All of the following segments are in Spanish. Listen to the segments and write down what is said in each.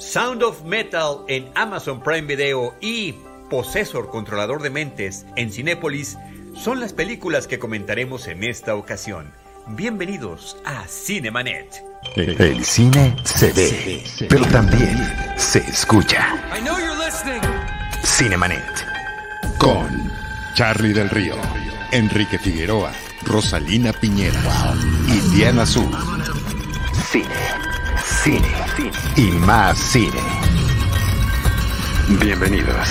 Sound of Metal en Amazon Prime Video y Possessor Controlador de Mentes en Cinépolis son las películas que comentaremos en esta ocasión. Bienvenidos a Cinemanet. El cine se ve, pero también se escucha. Cinemanet. Con Charlie del Río, Enrique Figueroa, Rosalina Piñera y Diana Azul. Cine, cine, y más cine. Bienvenidos.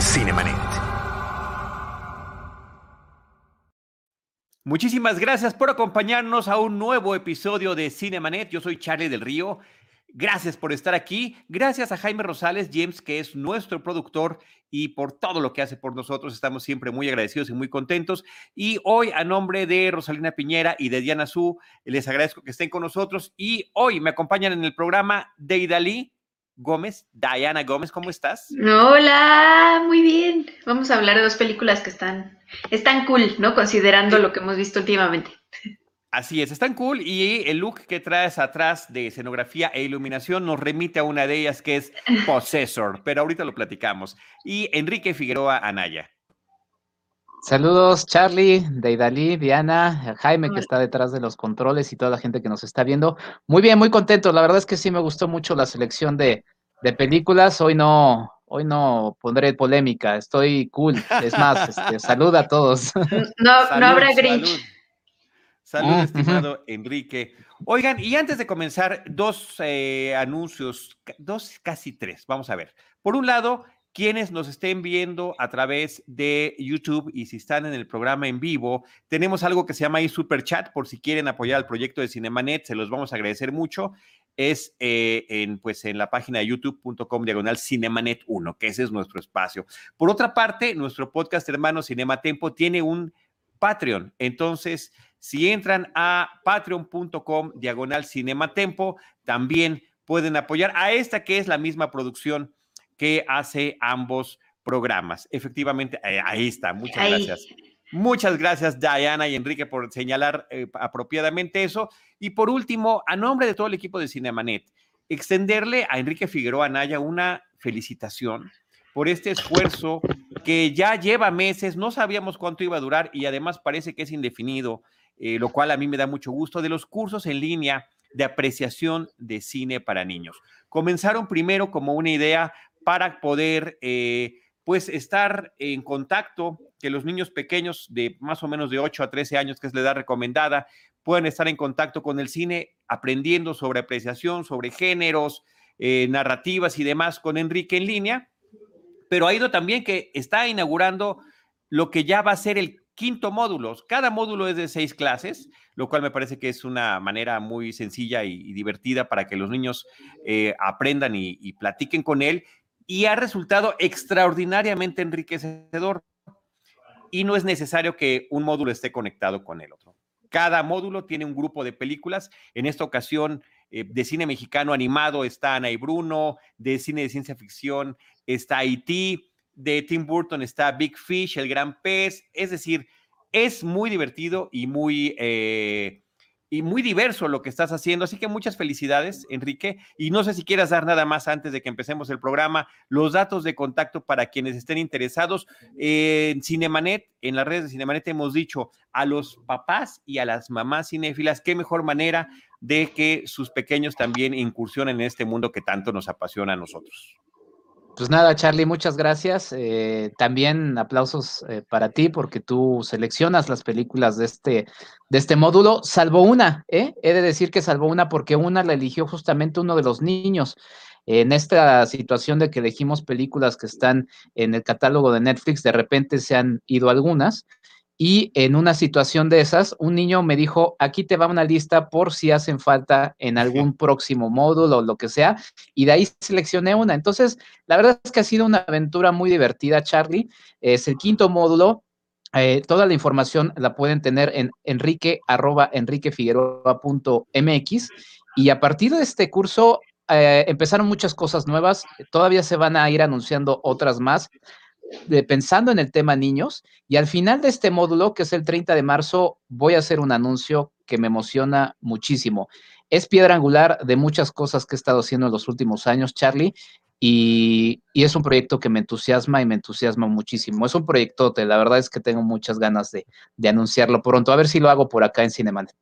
Cinemanet. Muchísimas gracias por acompañarnos a un nuevo episodio de Cinemanet. Yo soy Charlie del Río. Gracias por estar aquí. Gracias a Jaime Rosales, James, que es nuestro productor y por todo lo que hace por nosotros. Estamos siempre muy agradecidos y muy contentos. Y hoy, a nombre de Rosalina Piñera y de Diana Su, les agradezco que estén con nosotros. Y hoy me acompañan en el programa Deidali Gómez. Diana Gómez, ¿cómo estás? Hola, muy bien. Vamos a hablar de dos películas que están, están cool, ¿no? Considerando lo que hemos visto últimamente. Así es, están cool y el look que traes atrás de escenografía e iluminación nos remite a una de ellas que es Possessor, pero ahorita lo platicamos. Y Enrique Figueroa Anaya. Saludos, Charlie, Deidali, Diana, Jaime, que está detrás de los controles y toda la gente que nos está viendo. Muy bien, muy contento. La verdad es que sí me gustó mucho la selección de, películas. Hoy no, hoy no pondré polémica, estoy cool. Es más, este, salud a todos. No, no habrá Grinch. Salud, mm, estimado Enrique. Oigan, y antes de comenzar, dos eh, anuncios, dos, casi tres. Vamos a ver. Por un lado, quienes nos estén viendo a través de YouTube y si están en el programa en vivo, tenemos algo que se llama ahí Super Chat por si quieren apoyar al proyecto de Cinemanet, se los vamos a agradecer mucho. Es eh, en, pues, en la página de youtube.com diagonal Cinemanet 1, que ese es nuestro espacio. Por otra parte, nuestro podcast hermano Cinema Tempo tiene un Patreon. Entonces, si entran a patreon.com diagonal Cinematempo, también pueden apoyar a esta que es la misma producción que hace ambos programas. Efectivamente, eh, ahí está. Muchas gracias. Muchas gracias, Diana y Enrique, por señalar eh, apropiadamente eso. Y por último, a nombre de todo el equipo de Cinemanet, extenderle a Enrique Figueroa Anaya una felicitación por este esfuerzo que ya lleva meses, no sabíamos cuánto iba a durar y además parece que es indefinido, eh, lo cual a mí me da mucho gusto, de los cursos en línea de apreciación de cine para niños. Comenzaron primero como una idea para poder eh, pues estar en contacto, que los niños pequeños de más o menos de 8 a 13 años, que es la edad recomendada, puedan estar en contacto con el cine, aprendiendo sobre apreciación, sobre géneros, eh, narrativas y demás con Enrique en línea. Pero ha ido también que está inaugurando lo que ya va a ser el quinto módulo. Cada módulo es de seis clases, lo cual me parece que es una manera muy sencilla y, divertida para que los niños eh, aprendan y platiquen con él y ha resultado extraordinariamente enriquecedor. Y no es necesario que un módulo esté conectado con el otro. Cada módulo tiene un grupo de películas. En esta ocasión, eh, de cine mexicano animado está Ana y Bruno, de cine de ciencia ficción está E.T., de Tim Burton está Big Fish, El Gran Pez. Es decir, es muy divertido y muy eh, y muy diverso lo que estás haciendo. Así que muchas felicidades, Enrique. Y no sé si quieras dar nada más antes de que empecemos el programa, los datos de contacto para quienes estén interesados. en Cinemanet, en las redes de Cinemanet hemos dicho a los papás y a las mamás cinéfilas, qué mejor manera de que sus pequeños también incursionen en este mundo que tanto nos apasiona a nosotros. Pues nada, Charlie, muchas gracias. Eh, también aplausos eh, para ti porque tú seleccionas las películas de este, de este módulo, salvo una, ¿eh? He de decir que salvo una porque una la eligió justamente uno de los niños. En esta situación de que elegimos películas que están en el catálogo de Netflix, de repente se han ido algunas. Y en una situación de esas, un niño me dijo, aquí te va una lista por si hacen falta en algún próximo módulo o lo que sea, y de ahí seleccioné una. Entonces, la verdad es que ha sido una aventura muy divertida, Charlie. Es el quinto módulo. Eh, toda la información la pueden tener en enrique arroba enriquefigueroa.mx y a partir de este curso eh, empezaron muchas cosas nuevas, todavía se van a ir anunciando otras más pensando en el tema niños y al final de este módulo, que es el 30 de marzo, voy a hacer un anuncio que me emociona muchísimo. Es piedra angular de muchas cosas que he estado haciendo en los últimos años, Charlie, y, es un proyecto que me entusiasma y me entusiasma muchísimo. Es un proyectote, la verdad es que tengo muchas ganas de, de anunciarlo pronto, a ver si lo hago por acá en Cinemanet.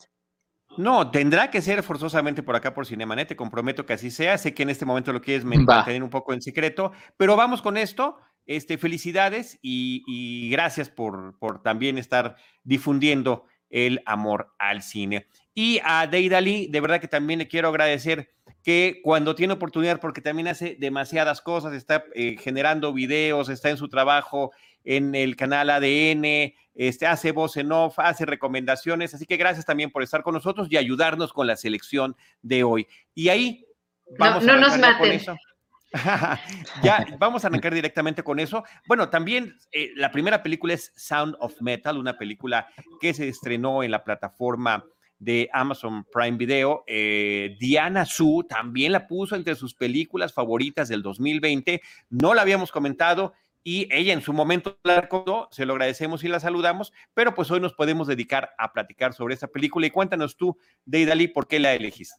No, tendrá que ser forzosamente por acá por Cinemanet, te comprometo que así sea. Sé que en este momento lo quieres mantener un poco en secreto, pero vamos con esto. Este, felicidades y, gracias por, por, también estar difundiendo el amor al cine. Y a Deidali, de verdad que también le quiero agradecer que cuando tiene oportunidad, porque también hace demasiadas cosas, está eh, generando videos, está en su trabajo en el canal ADN, este, hace voz en off, hace recomendaciones, así que gracias también por estar con nosotros y ayudarnos con la selección de hoy. Y ahí vamos no, no nos maten. ya, vamos a arrancar directamente con eso. Bueno, también eh, la primera película es Sound of Metal, una película que se estrenó en la plataforma de Amazon Prime Video. Eh, Diana Su también la puso entre sus películas favoritas del 2020. No la habíamos comentado y ella en su momento la recordó, se lo agradecemos y la saludamos, pero pues hoy nos podemos dedicar a platicar sobre esa película y cuéntanos tú, Deidali, por qué la elegiste.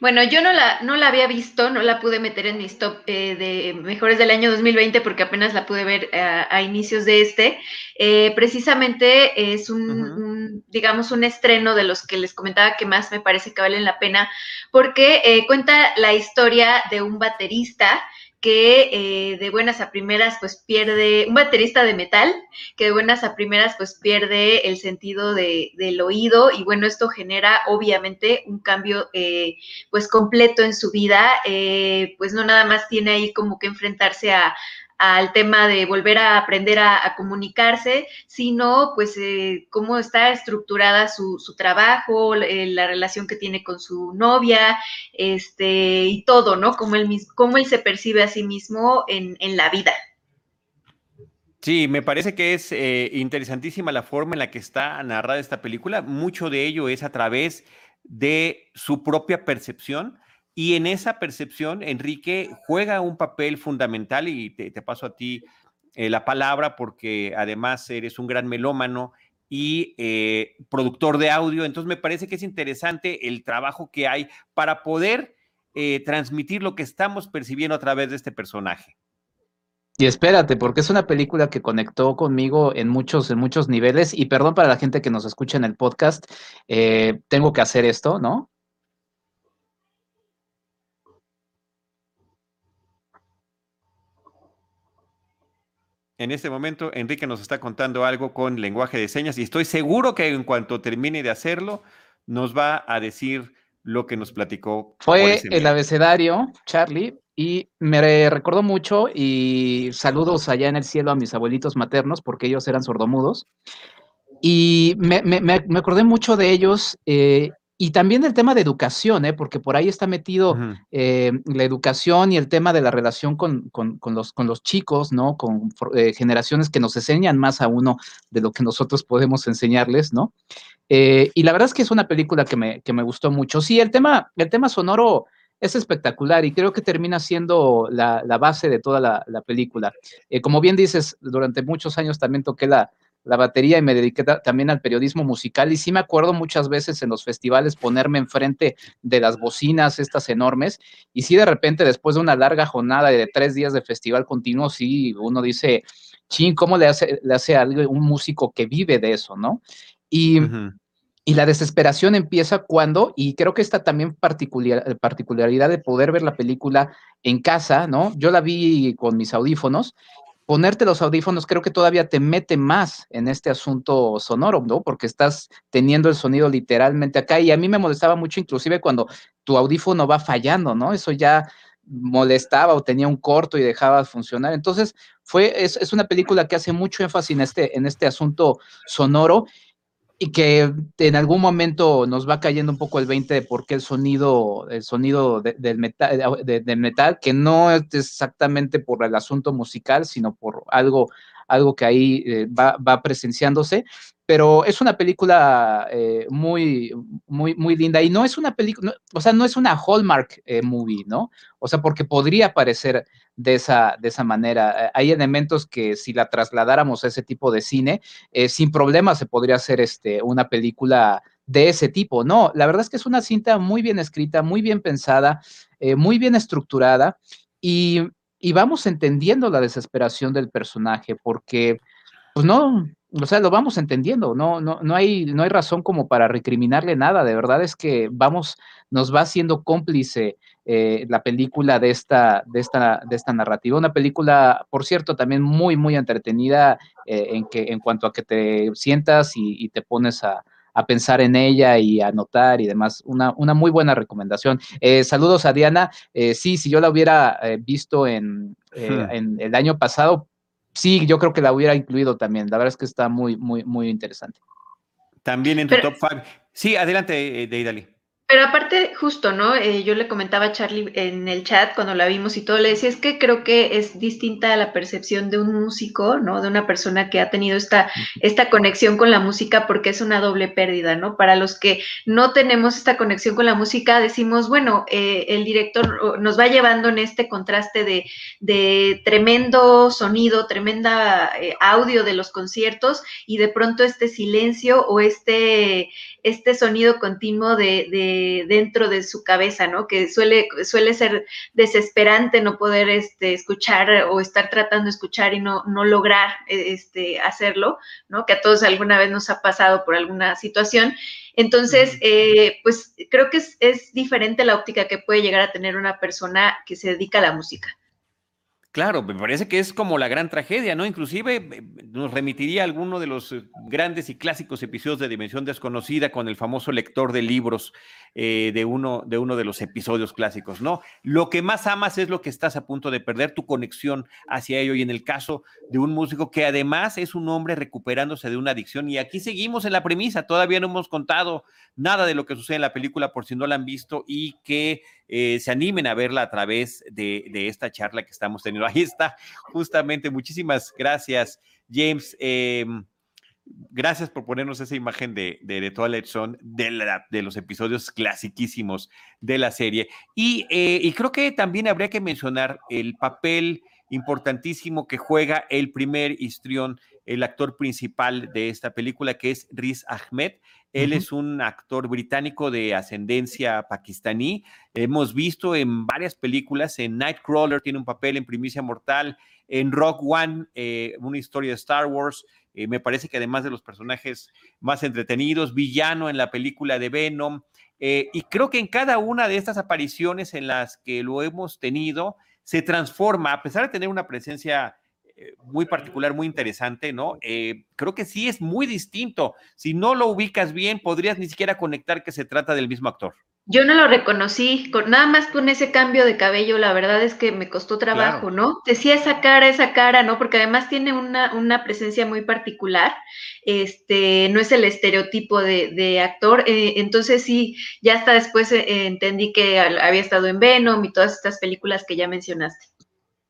Bueno, yo no la, no la había visto, no la pude meter en mis top eh, de mejores del año 2020 porque apenas la pude ver eh, a, inicios de este. Eh, precisamente es un, digamos, un estreno de los que les comentaba que más me parece que valen la pena porque cuenta la historia de un baterista que eh, de buenas a primeras pues pierde, un baterista de metal, que de buenas a primeras pues pierde el sentido de, del oído y bueno, esto genera obviamente un cambio eh, pues completo en su vida, eh, pues no nada más tiene ahí como que enfrentarse a, al tema de volver a aprender a, comunicarse, sino pues eh, cómo está estructurada su, trabajo, eh, la relación que tiene con su novia, este, y todo, ¿no? Cómo él, cómo él se percibe a sí mismo en, la vida. Sí, me parece que es eh, interesantísima la forma en la que está narrada esta película. Mucho de ello es a través de su propia percepción y en esa percepción, Enrique juega un papel fundamental y te, paso a ti eh, la palabra porque además eres un gran melómano y eh, productor de audio. Entonces me parece que es interesante el trabajo que hay para poder eh, transmitir lo que estamos percibiendo a través de este personaje. Y espérate, porque es una película que conectó conmigo en muchos, en muchos niveles. Y perdón para la gente que nos escucha en el podcast, tengo que hacer esto, ¿no? En este momento, Enrique nos está contando algo con lenguaje de señas y estoy seguro que en cuanto termine de hacerlo, nos va a decir lo que nos platicó. Fue el abecedario, Charlie, y me recordó mucho y saludos allá en el cielo a mis abuelitos maternos porque ellos eran sordomudos. Y me, me, acordé mucho de ellos eh, y también el tema de educación, ¿eh? porque por ahí está metido eh, la educación y el tema de la relación con, los, con los chicos, ¿no? Con eh, generaciones que nos enseñan más a uno de lo que nosotros podemos enseñarles, ¿no? Eh, y la verdad es que es una película que me, que me gustó mucho. Sí, el tema, el tema sonoro es espectacular y creo que termina siendo la, base de toda la, la película. como bien dices, durante muchos años también toqué la, la batería y me dediqué también al periodismo musical y sí me acuerdo muchas veces en los festivales ponerme enfrente de las bocinas estas enormes y sí de repente después de una larga jornada de tres días de festival continuo, sí uno dice, ching, ¿cómo le hace, le hace algo un músico que vive de eso, no? Y... Y la desesperación empieza cuando, y creo que esta también particular, particularidad de poder ver la película en casa, ¿no? Yo la vi con mis audífonos ponerte los audífonos creo que todavía te mete más en este asunto sonoro, ¿no? Porque estás teniendo el sonido literalmente acá y a mí me molestaba mucho inclusive cuando tu audífono va fallando, ¿no? Eso ya molestaba o tenía un corto y dejaba de funcionar. Entonces, fue, es, es una película que hace mucho énfasis este, en este asunto sonoro y que en algún momento nos va cayendo un poco el 20 de por qué el sonido, el sonido del metal, de, metal, que no es exactamente por el asunto musical, sino por algo, algo que ahí eh, va, presenciándose. Pero es una película eh, muy, muy, muy linda y no es una película, o sea, no es una Hallmark eh, movie, ¿no? O sea, porque podría parecer de esa, de esa manera. Hay elementos que si la trasladáramos a ese tipo de cine, sin problema se podría hacer este, una película de ese tipo. No, la verdad es que es una cinta muy bien escrita, muy bien pensada, muy bien estructurada y, y, vamos entendiendo la desesperación del personaje porque, pues no, o sea, lo vamos entendiendo, no, no, no, hay, no hay razón como para recriminarle nada, de verdad es que vamos, nos va haciendo cómplice eh, la película de esta, de, esta, de esta narrativa. Una película, por cierto, también muy, muy entretenida eh, en, que, en cuanto a que te sientas y, te pones a, pensar en ella y a notar y demás. Una, una muy buena recomendación. Eh, saludos a Diana. sí, si yo la hubiera visto en, hmm. en el año pasado, sí, yo creo que la hubiera incluido también. La verdad es que está muy, muy, muy interesante. También en tu top 5. Sí, adelante, Deidali. Pero aparte, justo, ¿no? Eh, yo le comentaba a Charlie en el chat cuando la vimos y todo, le decía, es que creo que es distinta a la percepción de un músico, ¿no? De una persona que ha tenido esta, esta conexión con la música porque es una doble pérdida, ¿no? Para los que no tenemos esta conexión con la música, decimos, bueno, eh, el director nos va llevando en este contraste de, de tremendo sonido, tremenda eh, audio de los conciertos y de pronto este silencio o este este sonido continuo de, dentro de su cabeza, ¿no? Que suele, suele ser desesperante no poder este, escuchar o estar tratando de escuchar y no, no lograr este, hacerlo, ¿no? Que a todos alguna vez nos ha pasado por alguna situación. Entonces, eh, pues creo que es, es diferente la óptica que puede llegar a tener una persona que se dedica a la música. Claro, me parece que es como la gran tragedia, ¿no? Inclusive eh, nos remitiría a alguno de los eh, grandes y clásicos episodios de Dimensión Desconocida con el famoso lector de libros eh, de, uno, de uno de los episodios clásicos, ¿no? Lo que más amas es lo que estás a punto de perder, tu conexión hacia ello. Y en el caso de un músico que además es un hombre recuperándose de una adicción, y aquí seguimos en la premisa, todavía no hemos contado nada de lo que sucede en la película por si no la han visto y que eh, se animen a verla a través de, esta charla que estamos teniendo. Ahí está, justamente. Muchísimas gracias, James. Em, gracias por ponernos esa imagen de, de, de Zone, de, de, los episodios clasiquísimos de la serie. Y, eh, y, creo que también habría que mencionar el papel importantísimo que juega el primer histrión, el actor principal de esta película, que es Riz Ahmed. Él es un actor británico de ascendencia pakistaní. Hemos visto en varias películas, en Nightcrawler tiene un papel en Primicia Mortal, en Rock One, eh, una historia de Star Wars. Eh, me parece que además de los personajes más entretenidos, villano en la película de Venom. Eh, y creo que en cada una de estas apariciones en las que lo hemos tenido, se transforma, a pesar de tener una presencia muy particular, muy interesante, ¿no? Eh, creo que sí es muy distinto. Si no lo ubicas bien, podrías ni siquiera conectar que se trata del mismo actor. Yo no lo reconocí, con, nada más con ese cambio de cabello, la verdad es que me costó trabajo, ¿no? Decía esa cara, esa cara, ¿no? Porque además tiene una, una presencia muy particular, este, no es el estereotipo de, actor, eh, entonces sí, ya hasta después entendí que había estado en Venom y todas estas películas que ya mencionaste.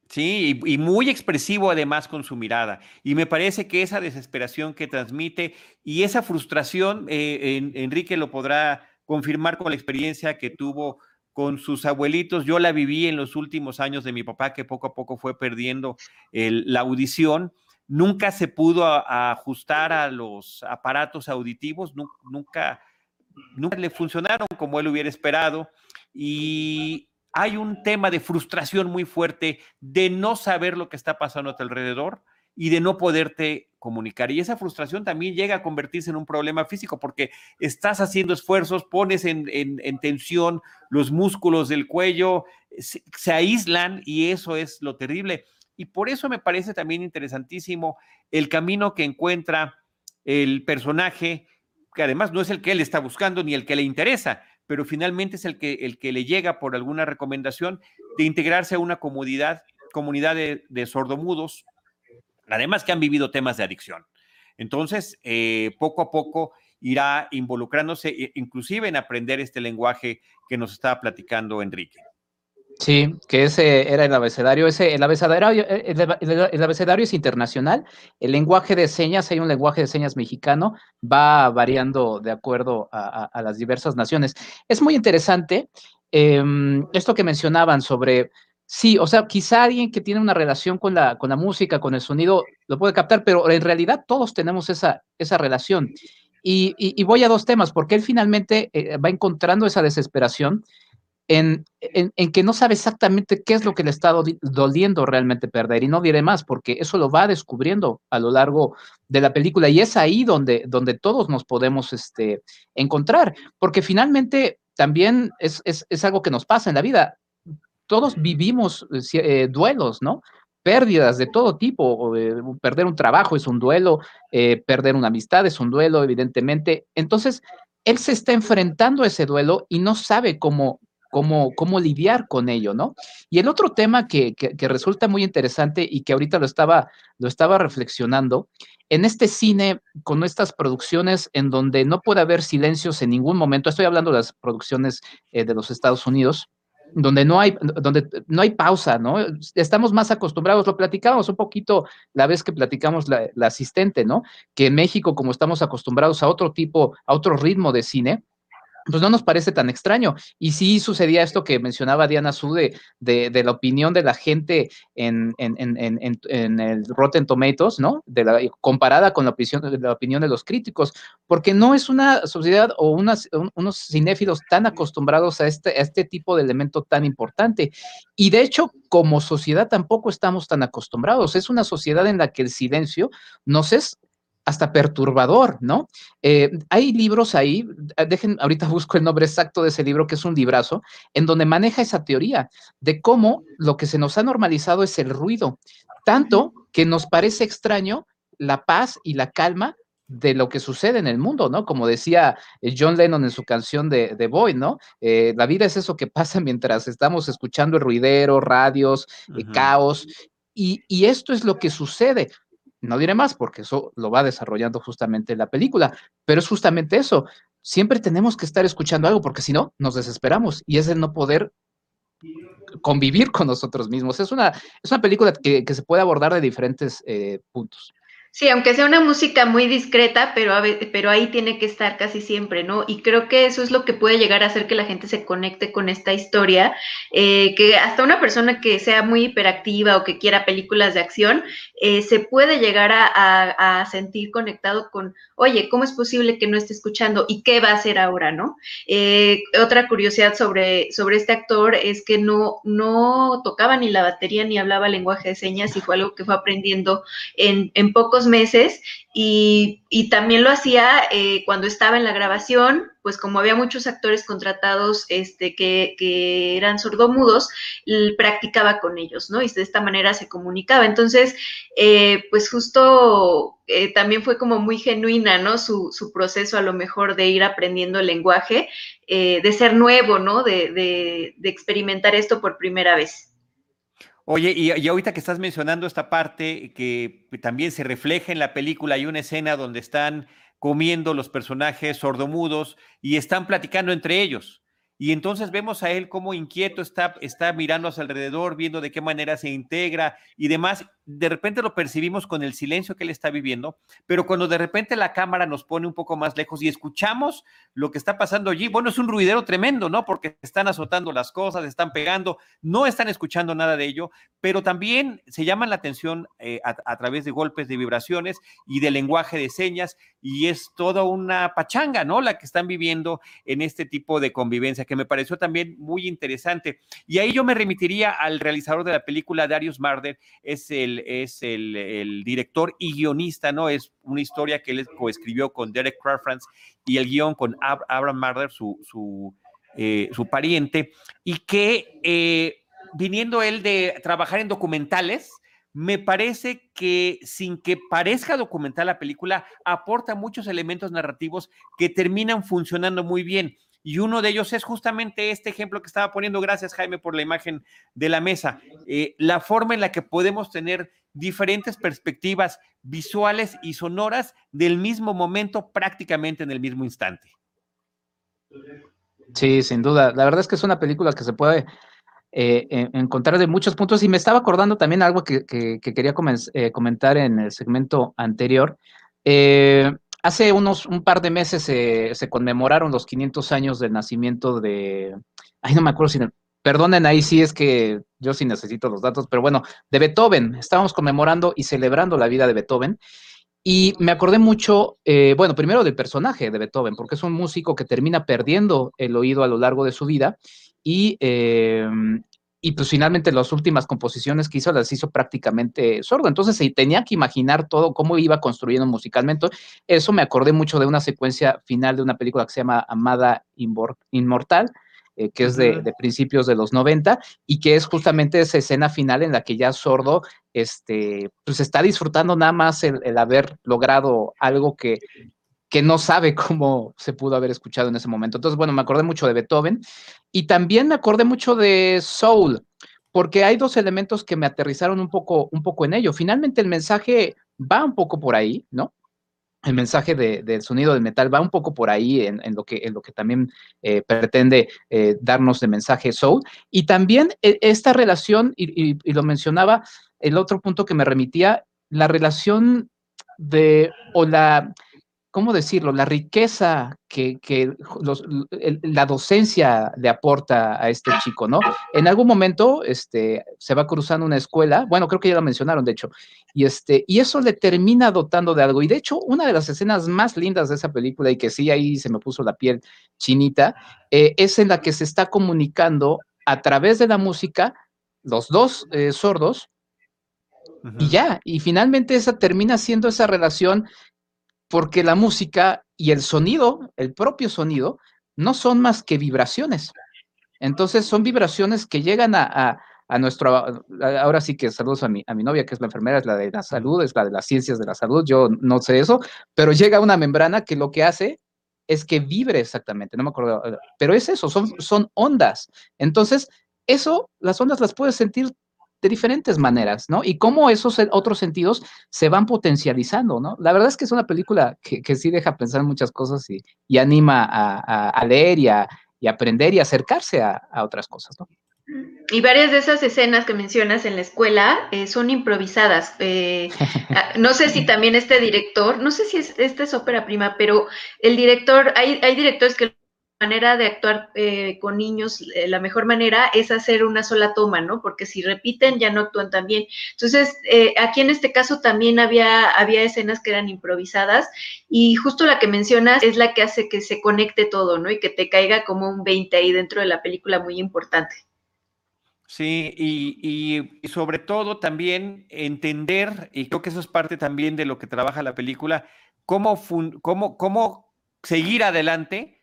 Sí, y, muy expresivo además con su mirada. Y me parece que esa desesperación que transmite y esa frustración, eh, Enrique lo podrá confirmar con la experiencia que tuvo con sus abuelitos. Yo la viví en los últimos años de mi papá, que poco a poco fue perdiendo la audición. Nunca se pudo ajustar a los aparatos auditivos, nunca, nunca le funcionaron como él hubiera esperado. Y, hay un tema de frustración muy fuerte de no saber lo que está pasando a tu alrededor y de no poderte comunicar. Y esa frustración también llega a convertirse en un problema físico porque estás haciendo esfuerzos, pones en, tensión los músculos del cuello, se, se, aíslan y eso es lo terrible. Y por eso me parece también interesantísimo el camino que encuentra el personaje, que además no es el que él está buscando ni el que le interesa, pero finalmente es el que, el que le llega por alguna recomendación de integrarse a una comunidad, comunidad de, sordomudos, además que han vivido temas de adicción. Entonces, eh, poco a poco irá involucrándose, e, inclusive en aprender este lenguaje que nos estaba platicando Enrique. Sí, que ese era el abecedario. Ese, el, abecedario eh, el, abecedario es internacional. El lenguaje de señas, hay un lenguaje de señas mexicano, va variando de acuerdo a, las diversas naciones. Es muy interesante em, esto que mencionaban sobre, sí, o sea, quizá alguien que tiene una relación con la, con la música, con el sonido, lo puede captar, pero en realidad todos tenemos esa, esa relación. Y, voy a dos temas, porque él finalmente eh, va encontrando esa desesperación en, que no sabe exactamente qué es lo que le está doliendo realmente perder. Y no diré más, porque eso lo va descubriendo a lo largo de la película. Y es ahí donde, donde todos nos podemos este, encontrar, porque finalmente también es, algo que nos pasa en la vida. Todos vivimos eh, duelos, ¿no? pérdidas de todo tipo. perder un trabajo es un duelo, eh, perder una amistad es un duelo, evidentemente. Entonces, él se está enfrentando a ese duelo y no sabe cómo, cómo, cómo lidiar con ello, ¿no? Y el otro tema que, que, resulta muy interesante y que ahorita lo estaba, lo estaba reflexionando, en este cine, con estas producciones en donde no puede haber silencios en ningún momento, estoy hablando de las producciones eh, de los Estados Unidos, donde no hay, donde no hay pausa, ¿no? Estamos más acostumbrados, lo platicábamos un poquito la vez que platicamos la, la, asistente, ¿no? Que en México, como estamos acostumbrados a otro tipo, a otro ritmo de cine, pues no nos parece tan extraño. Y sí sucedía esto que mencionaba Diana Su de, de, la opinión de la gente en, en, en, el Rotten Tomatoes, ¿no? De la, comparada con la opinión, la opinión de los críticos, porque no es una sociedad o unos cinéfilos tan acostumbrados a este, a este tipo de elemento tan importante. Y de hecho, como sociedad tampoco estamos tan acostumbrados. Es una sociedad en la que el silencio nos es hasta perturbador, ¿no? Eh, hay libros ahí, eh, dejen, ahorita busco el nombre exacto de ese libro, que es un librazo, en donde maneja esa teoría de cómo lo que se nos ha normalizado es el ruido, tanto que nos parece extraño la paz y la calma de lo que sucede en el mundo, ¿no? Como decía eh, John Lennon en su canción de, de Boy, ¿no? la vida es eso que pasa mientras estamos escuchando el ruidero, radios, caos, y, y, esto es lo que sucede. No diré más porque eso lo va desarrollando justamente la película, pero es justamente eso. Siempre tenemos que estar escuchando algo porque si no, nos desesperamos y es el no poder convivir con nosotros mismos. Es una, es una película que, se puede abordar de diferentes eh, puntos. Sí, aunque sea una música muy discreta, pero, pero ahí tiene que estar casi siempre, ¿no? Y creo que eso es lo que puede llegar a hacer que la gente se conecte con esta historia, eh, que hasta una persona que sea muy hiperactiva o que quiera películas de acción, eh, se puede llegar a, sentir conectado con, oye, ¿cómo es posible que no esté escuchando y qué va a hacer ahora, ¿no? Eh, otra curiosidad sobre, sobre este actor es que no, no tocaba ni la batería ni hablaba lenguaje de señas y fue algo que fue aprendiendo en, en meses y, también lo hacía eh, cuando estaba en la grabación, pues como había muchos actores contratados este, que, eran sordomudos, practicaba con ellos, ¿no? Y de esta manera se comunicaba. Entonces, eh, pues justo eh, también fue como muy genuina, ¿no? Su, proceso a lo mejor de ir aprendiendo el lenguaje, de ser nuevo, ¿no? de experimentar esto por primera vez. Oye, y, ahorita que estás mencionando esta parte que también se refleja en la película, hay una escena donde están comiendo los personajes sordomudos y están platicando entre ellos. Y entonces vemos a él como inquieto está, está mirando a su alrededor, viendo de qué manera se integra y demás. De repente lo percibimos con el silencio que él está viviendo, pero cuando de repente la cámara nos pone un poco más lejos y escuchamos lo que está pasando allí, bueno, es un ruidero tremendo, ¿no? Porque están azotando las cosas, están pegando, no están escuchando nada de ello, pero también se llaman la atención eh, a, a través de golpes de vibraciones y de lenguaje de señas y es toda una pachanga, ¿no? La que están viviendo en este tipo de convivencia que me pareció también muy interesante. Y ahí yo me remitiría al realizador de la película, Darius Marder, es el, es el, director y guionista, ¿no? Es una historia que él coescribió con Derek Crawford y el guion con Abraham Marder, su, su, eh, pariente, y que eh, viniendo él de trabajar en documentales, me parece que sin que parezca documental la película, aporta muchos elementos narrativos que terminan funcionando muy bien. Y uno de ellos es justamente este ejemplo que estaba poniendo, gracias Jaime por la imagen de la mesa, eh, la forma en la que podemos tener diferentes perspectivas visuales y sonoras del mismo momento prácticamente en el mismo instante. Sí, sin duda. La verdad es que es una película que se puede eh, encontrar de muchos puntos y me estaba acordando también algo que, quería eh, comentar en el segmento anterior. Hace unos un par de meses se conmemoraron los 500 años del nacimiento de, ay, no me acuerdo si, perdonen ahí sí es que yo sí necesito los datos, pero bueno, de Beethoven. Estábamos conmemorando y celebrando la vida de Beethoven. Y me acordé mucho, eh, bueno, primero del personaje de Beethoven, porque es un músico que termina perdiendo el oído a lo largo de su vida y, em, y pues finalmente las últimas composiciones que hizo las hizo prácticamente sordo. Entonces se tenía que imaginar todo cómo iba construyendo musicalmente. Eso me acordé mucho de una secuencia final de una película que se llama Amada Inmortal, eh, que es de, principios de los 90 y que es justamente esa escena final en la que ya Sordo este, pues está disfrutando nada más el, haber logrado algo que, que no sabe cómo se pudo haber escuchado en ese momento. Entonces, bueno, me acordé mucho de Beethoven y también me acordé mucho de Soul, porque hay dos elementos que me aterrizaron un poco, un poco en ello. Finalmente el mensaje va un poco por ahí, ¿no? el mensaje del sonido del metal va un poco por ahí en, lo, que, también eh, pretende eh, darnos de mensaje soul. Y también eh, esta relación, y, lo mencionaba, el otro punto que me remitía, la relación de, o la, ¿cómo decirlo? La riqueza que, la docencia le aporta a este chico, ¿no? En algún momento este, se va cruzando una escuela, bueno, creo que ya lo mencionaron, de hecho, y, este, y eso le termina dotando de algo. Y de hecho, una de las escenas más lindas de esa película, y que sí, ahí se me puso la piel chinita, eh, es en la que se está comunicando a través de la música, los dos eh, sordos, y ya, y finalmente esa termina siendo esa relación porque la música y el sonido, el propio sonido, no son más que vibraciones. Entonces son vibraciones que llegan a, nuestro, ahora sí que saludos a mi, a mi novia, que es la enfermera, es la de la salud, es la de las ciencias de la salud, yo no sé eso, pero llega una membrana que lo que hace es que vibre exactamente, no me acuerdo, pero es eso, son, son ondas. Entonces, eso, las ondas las puedes sentir de diferentes maneras, ¿no? Y cómo esos otros sentidos se van potencializando, ¿no? La verdad es que es una película que, sí deja pensar muchas cosas y, anima a, leer y a, aprender y acercarse a, otras cosas, ¿no? Y varias de esas escenas que mencionas en la escuela eh, son improvisadas. Eh, ah, no sé si también este director, no sé si es, esta es ópera prima, pero el director, hay, hay directores que manera de actuar eh, con niños, eh, la mejor manera es hacer una sola toma, ¿no? Porque si repiten ya no actúan tan bien. Entonces, eh, aquí en este caso también había, había escenas que eran improvisadas y justo la que mencionas es la que hace que se conecte todo, ¿no? Y que te caiga como un 20 ahí dentro de la película muy importante. Sí, y, y sobre todo también entender, y creo que eso es parte también de lo que trabaja la película, cómo, cómo, cómo seguir adelante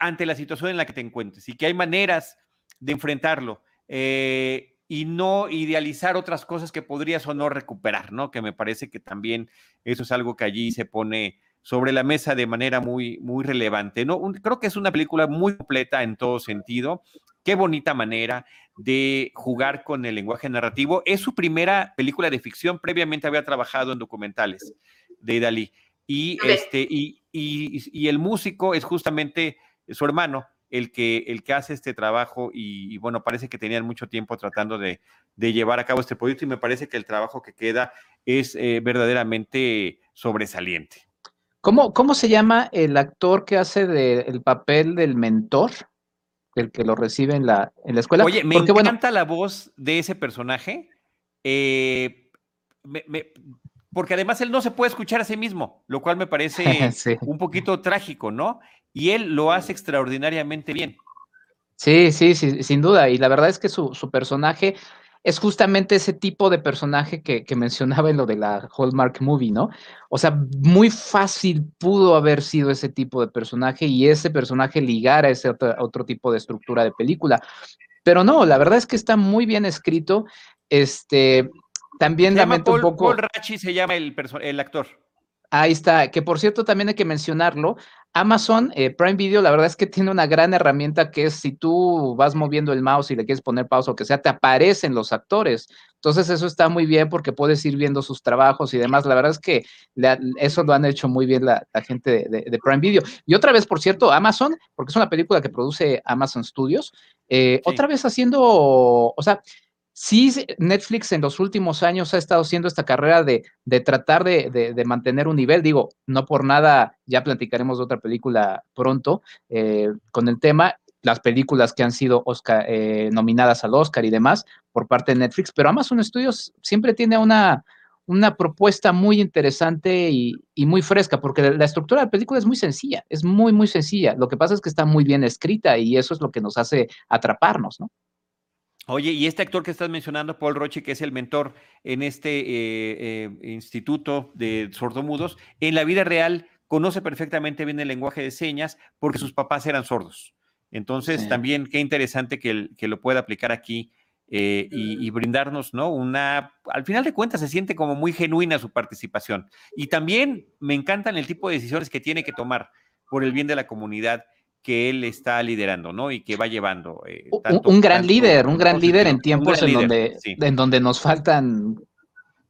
ante la situación en la que te encuentres y que hay maneras de enfrentarlo eh, y no idealizar otras cosas que podrías o no recuperar, ¿no? Que me parece que también eso es algo que allí se pone sobre la mesa de manera muy, muy relevante. ¿no? creo que es una película muy completa en todo sentido. Qué bonita manera de jugar con el lenguaje narrativo. Es su primera película de ficción. Previamente había trabajado en documentales de Dalí. Y, este, y, y el músico es justamente su hermano el que, el que hace este trabajo y, bueno, parece que tenían mucho tiempo tratando de, llevar a cabo este proyecto y me parece que el trabajo que queda es eh, verdaderamente sobresaliente. ¿Cómo, ¿Cómo, se llama el actor que hace el papel del mentor? El que lo recibe en la, en la escuela. Oye, me encanta la voz de ese personaje. Eh, porque además él no se puede escuchar a sí mismo, lo cual me parece un poquito trágico, ¿no? Y él lo hace extraordinariamente bien. Sí, sí, sí, sin duda. Y la verdad es que su, personaje es justamente ese tipo de personaje que, mencionaba en lo de la Hallmark Movie, ¿no? O sea, muy fácil pudo haber sido ese tipo de personaje y ese personaje ligar a ese otro, tipo de estructura de película. Pero no, la verdad es que está muy bien escrito. Este, también lamento un poco. Paul Rachi se llama el, el actor. Ahí está, que por cierto también hay que mencionarlo, Amazon eh, Prime Video, la verdad es que tiene una gran herramienta que es si tú vas moviendo el mouse y le quieres poner pausa o que sea, te aparecen los actores. Entonces eso está muy bien porque puedes ir viendo sus trabajos y demás. La verdad es que eso lo han hecho muy bien la, gente de, Prime Video. Y otra vez, por cierto, Amazon, porque es una película que produce Amazon Studios, eh, otra vez haciendo, o sea, sí Netflix en los últimos años ha estado haciendo esta carrera de, tratar de, mantener un nivel. Digo, no por nada, ya platicaremos de otra película pronto eh, con el tema, las películas que han sido Oscar, eh, nominadas al Oscar y demás por parte de Netflix, pero Amazon Studios siempre tiene una, una propuesta muy interesante y, muy fresca, porque la, estructura de la película es muy sencilla, es muy, muy sencilla. Lo que pasa es que está muy bien escrita y eso es lo que nos hace atraparnos, ¿no? Oye, y este actor que estás mencionando, Paul Roche, que es el mentor en este eh, eh, instituto de sordomudos, en la vida real conoce perfectamente bien el lenguaje de señas porque sus papás eran sordos. Entonces, también qué interesante que, que, lo pueda aplicar aquí eh, y, brindarnos, ¿no? Una, al final de cuentas se siente como muy genuina su participación. Y también me encantan el tipo de decisiones que tiene que tomar por el bien de la comunidad que él está liderando, ¿no? Y que va llevando. Eh, un, gran líder, un gran líder en tiempos en, donde, en donde nos faltan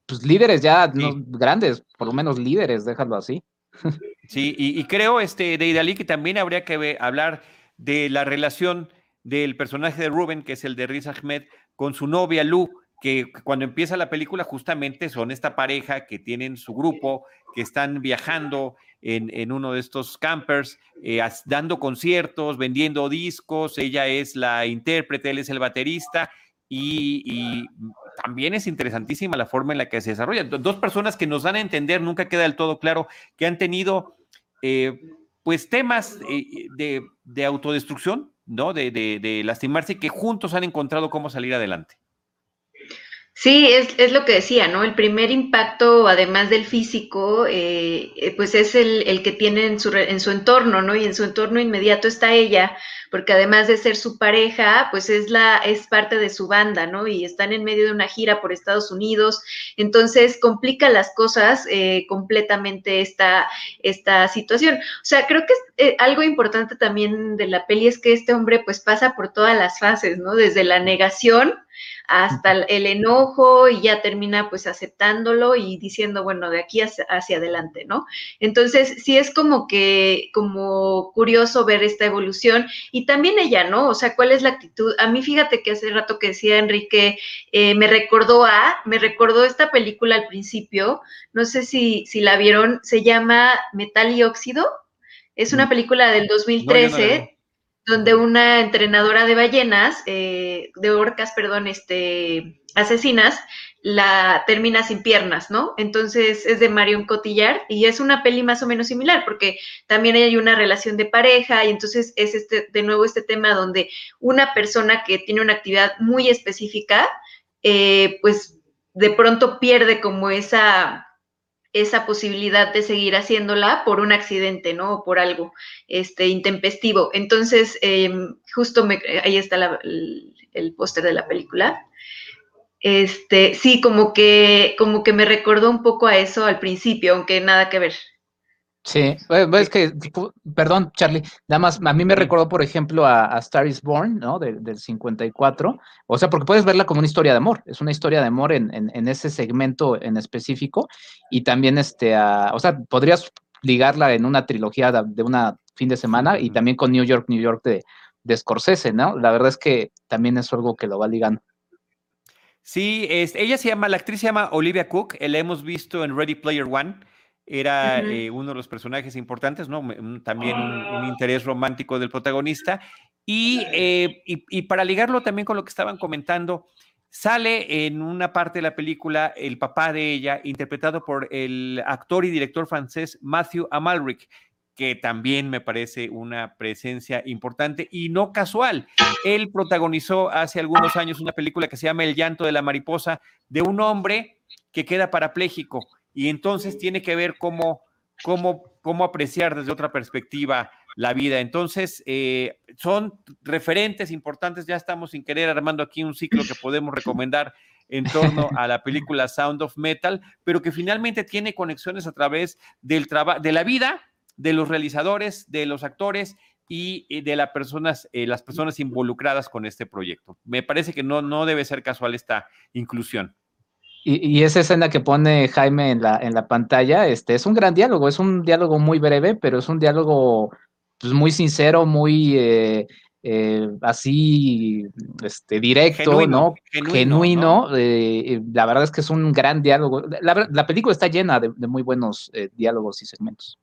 pues, líderes ya grandes, por lo menos líderes, déjalo así. Sí, y, creo, este, de Idalí, que también habría que hablar de la relación del personaje de Rubén, que es el de Riz Ahmed, con su novia Lu, que cuando empieza la película justamente son esta pareja que tienen su grupo, que están viajando en, uno de estos campers, eh, dando conciertos, vendiendo discos, ella es la intérprete, él es el baterista, y, también es interesantísima la forma en la que se desarrolla. Dos personas que nos dan a entender, nunca queda del todo claro, que han tenido eh, pues temas eh, de, de autodestrucción, ¿no? De, de, lastimarse y que juntos han encontrado cómo salir adelante. Sí, es, es, lo que decía, ¿no? El primer impacto, además del físico, eh, eh, pues es el, el, que tiene en su, en su entorno, ¿no? Y en su entorno inmediato está ella, porque además de ser su pareja, pues es, la, es parte de su banda, ¿no? Y están en medio de una gira por Estados Unidos, entonces complica las cosas eh, completamente esta, esta situación. O sea, creo que algo importante también de la peli es que este hombre pues pasa por todas las fases, ¿no? Desde la negación, hasta el enojo y ya termina pues aceptándolo y diciendo, bueno, de aquí hacia, adelante, ¿no? Entonces, sí es como que, como curioso ver esta evolución y también ella, ¿no? O sea, ¿cuál es la actitud? A mí fíjate que hace rato que decía Enrique, eh, me recordó a, me recordó esta película al principio, no sé si, si la vieron, se llama Metal y Óxido, es una mm. película del 2013 donde una entrenadora de ballenas, eh, de orcas, perdón, este, asesinas, la termina sin piernas, ¿no? Entonces es de Marion Cotillard y es una peli más o menos similar porque también hay una relación de pareja y entonces es este, de nuevo este tema donde una persona que tiene una actividad muy específica, eh, pues de pronto pierde como esa esa posibilidad de seguir haciéndola por un accidente, ¿no? O por algo este, intempestivo. Entonces, em, justo me, ahí está el, póster de la película. Este, sí, como que, como que me recordó un poco a eso al principio, aunque nada que ver. Sí, es que, perdón, Charlie, nada más, a mí me recordó, por ejemplo, a, Star is Born, ¿no? del 54, o sea, porque puedes verla como una historia de amor, es una historia de amor en, en, ese segmento en específico, y también, este, o sea, podrías ligarla en una trilogía de, una fin de semana y también con New York, New York de, de Scorsese, ¿no? La verdad es que también es algo que lo va ligando. Sí, es, ella se llama, la actriz se llama Olivia Cook, la hemos visto en Ready Player One era eh, uno de los personajes importantes, ¿no? También un, interés romántico del protagonista. Eh, y, y, para ligarlo también con lo que estaban comentando, sale en una parte de la película el papá de ella, interpretado por el actor y director francés Matthew Amalric, que también me parece una presencia importante y no casual. Él protagonizó hace algunos años una película que se llama El llanto de la mariposa, de un hombre que queda parapléjico y entonces tiene que ver cómo, cómo, cómo apreciar desde otra perspectiva la vida. Entonces, eh, son referentes importantes, ya estamos sin querer armando aquí un ciclo que podemos recomendar en torno a la película Sound of Metal, pero que finalmente tiene conexiones a través del de la vida de los realizadores, de los actores y de las personas, eh, las personas involucradas con este proyecto. Me parece que no, no debe ser casual esta inclusión. Y, esa escena que pone Jaime en la, en la pantalla, este, es un gran diálogo, es un diálogo muy breve, pero es un diálogo pues, muy sincero, muy eh, eh, así, este, directo, ¿no? Genuino. Eh, la verdad es que es un gran diálogo. La, película está llena de, muy buenos diálogos y segmentos.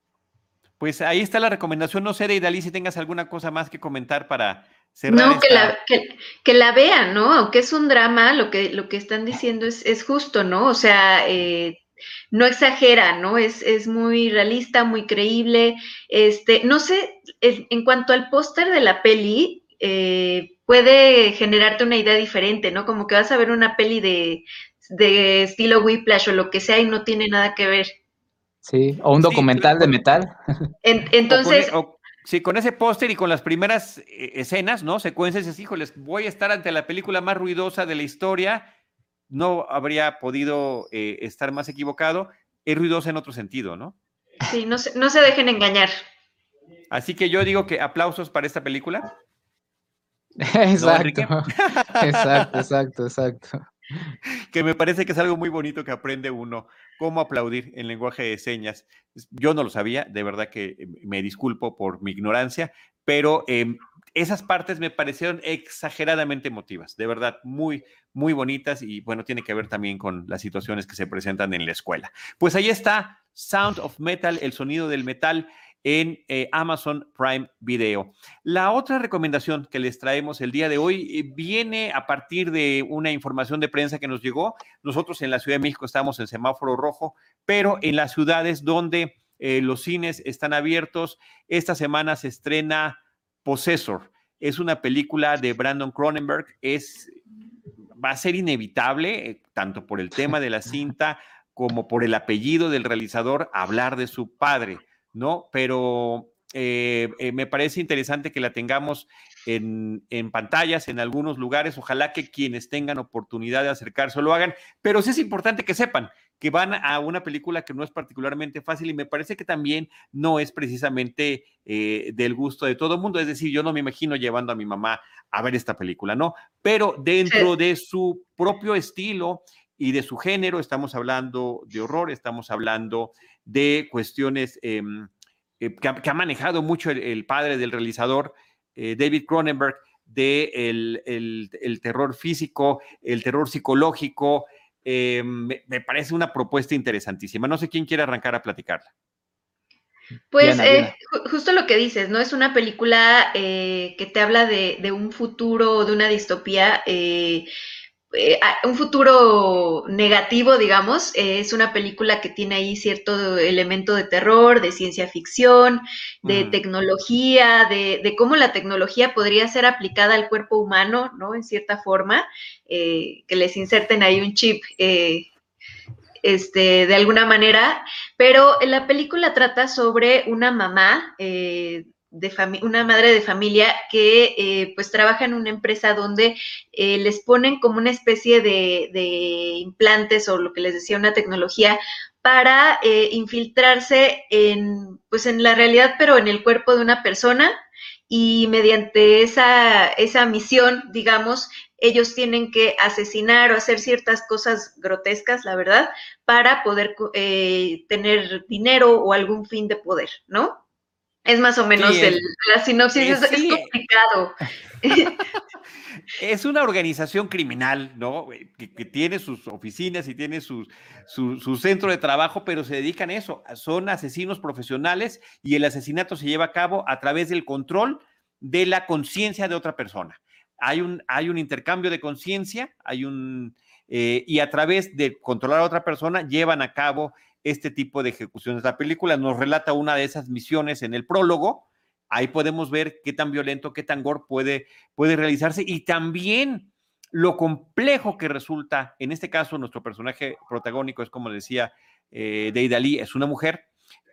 Pues ahí está la recomendación. No sé, Deidali, si tengas alguna cosa más que comentar para, no, que la, que, la vean, ¿no? Aunque es un drama, lo que, lo que están diciendo es, es justo, ¿no? O sea, eh, no exagera, ¿no? Es, es, muy realista, muy creíble. Este, no sé, en cuanto al póster de la peli, eh, puede generarte una idea diferente, ¿no? Como que vas a ver una peli de, de estilo Whiplash o lo que sea y no tiene nada que ver. Sí, o un documental de metal. entonces... sí, con ese póster y con las primeras eh, escenas, ¿no? Secuencias, es, híjoles, voy a estar ante la película más ruidosa de la historia, no habría podido eh, estar más equivocado, es ruidosa en otro sentido, ¿no? Sí, no se, no se dejen engañar. Así que yo digo que aplausos para esta película. Exacto. exacto, exacto, exacto. Que me parece que es algo muy bonito que aprende uno, cómo aplaudir en lenguaje de señas. Yo no lo sabía, de verdad que eh, me disculpo por mi ignorancia, pero em, esas partes me parecieron exageradamente emotivas, de verdad, muy, muy bonitas y bueno, tiene que ver también con las situaciones que se presentan en la escuela. Pues ahí está Sound of Metal, el sonido del metal en eh, Amazon Prime Video. La otra recomendación que les traemos el día de hoy eh, viene a partir de una información de prensa que nos llegó. Nosotros en la Ciudad de México estamos en semáforo rojo, pero en las ciudades donde eh, los cines están abiertos, esta semana se estrena Possessor. Es una película de Brandon Cronenberg. Es, va a ser inevitable, tanto por el tema de la cinta como por el apellido del realizador, hablar de su padre. ¿No? Pero eh, eh, me parece interesante que la tengamos en, pantallas, en algunos lugares. Ojalá que quienes tengan oportunidad de acercarse lo hagan, pero sí es importante que sepan que van a una película que no es particularmente fácil y me parece que también no es precisamente eh, del gusto de todo el mundo. Es decir, yo no me imagino llevando a mi mamá a ver esta película, ¿no? Pero dentro de su propio estilo y de su género, estamos hablando de horror, estamos hablando de cuestiones em, eh, que, ha, manejado mucho el, padre del realizador, eh, David Cronenberg, de el, terror físico, el terror psicológico. Eh, me, parece una propuesta interesantísima. No sé quién quiere arrancar a platicarla. Pues justo lo que dices, ¿no? Es una película que te habla de, de, un futuro, de una distopía eh, un futuro negativo, digamos. Eh, es una película que tiene ahí cierto elemento de terror, de ciencia ficción, de tecnología, de, cómo la tecnología podría ser aplicada al cuerpo humano, ¿no? En cierta forma, eh, que les inserten ahí un chip. este, de alguna manera, pero la película trata sobre una mamá de una madre de familia que eh, pues trabaja en una empresa donde eh, les ponen como una especie de, implantes o lo que les decía, una tecnología para eh, infiltrarse en, pues en la realidad, pero en el cuerpo de una persona y mediante esa, esa misión, digamos, ellos tienen que asesinar o hacer ciertas cosas grotescas, la verdad, para poder tener dinero o algún fin de poder, ¿no? Es más o menos el, la sinopsis, es, complicado. es una organización criminal, ¿no? Que, tiene sus oficinas y tiene su, su, centro de trabajo, pero se dedican a eso. Son asesinos profesionales y el asesinato se lleva a cabo a través del control de la conciencia de otra persona. Hay un, hay un intercambio de conciencia, hay un... Eh, y a través de controlar a otra persona llevan a cabo este tipo de ejecuciones. La película nos relata una de esas misiones en el prólogo. Ahí podemos ver qué tan violento, qué tan gore puede, puede realizarse y también lo complejo que resulta, en este caso nuestro personaje protagónico es como decía eh, Deidali, es una mujer,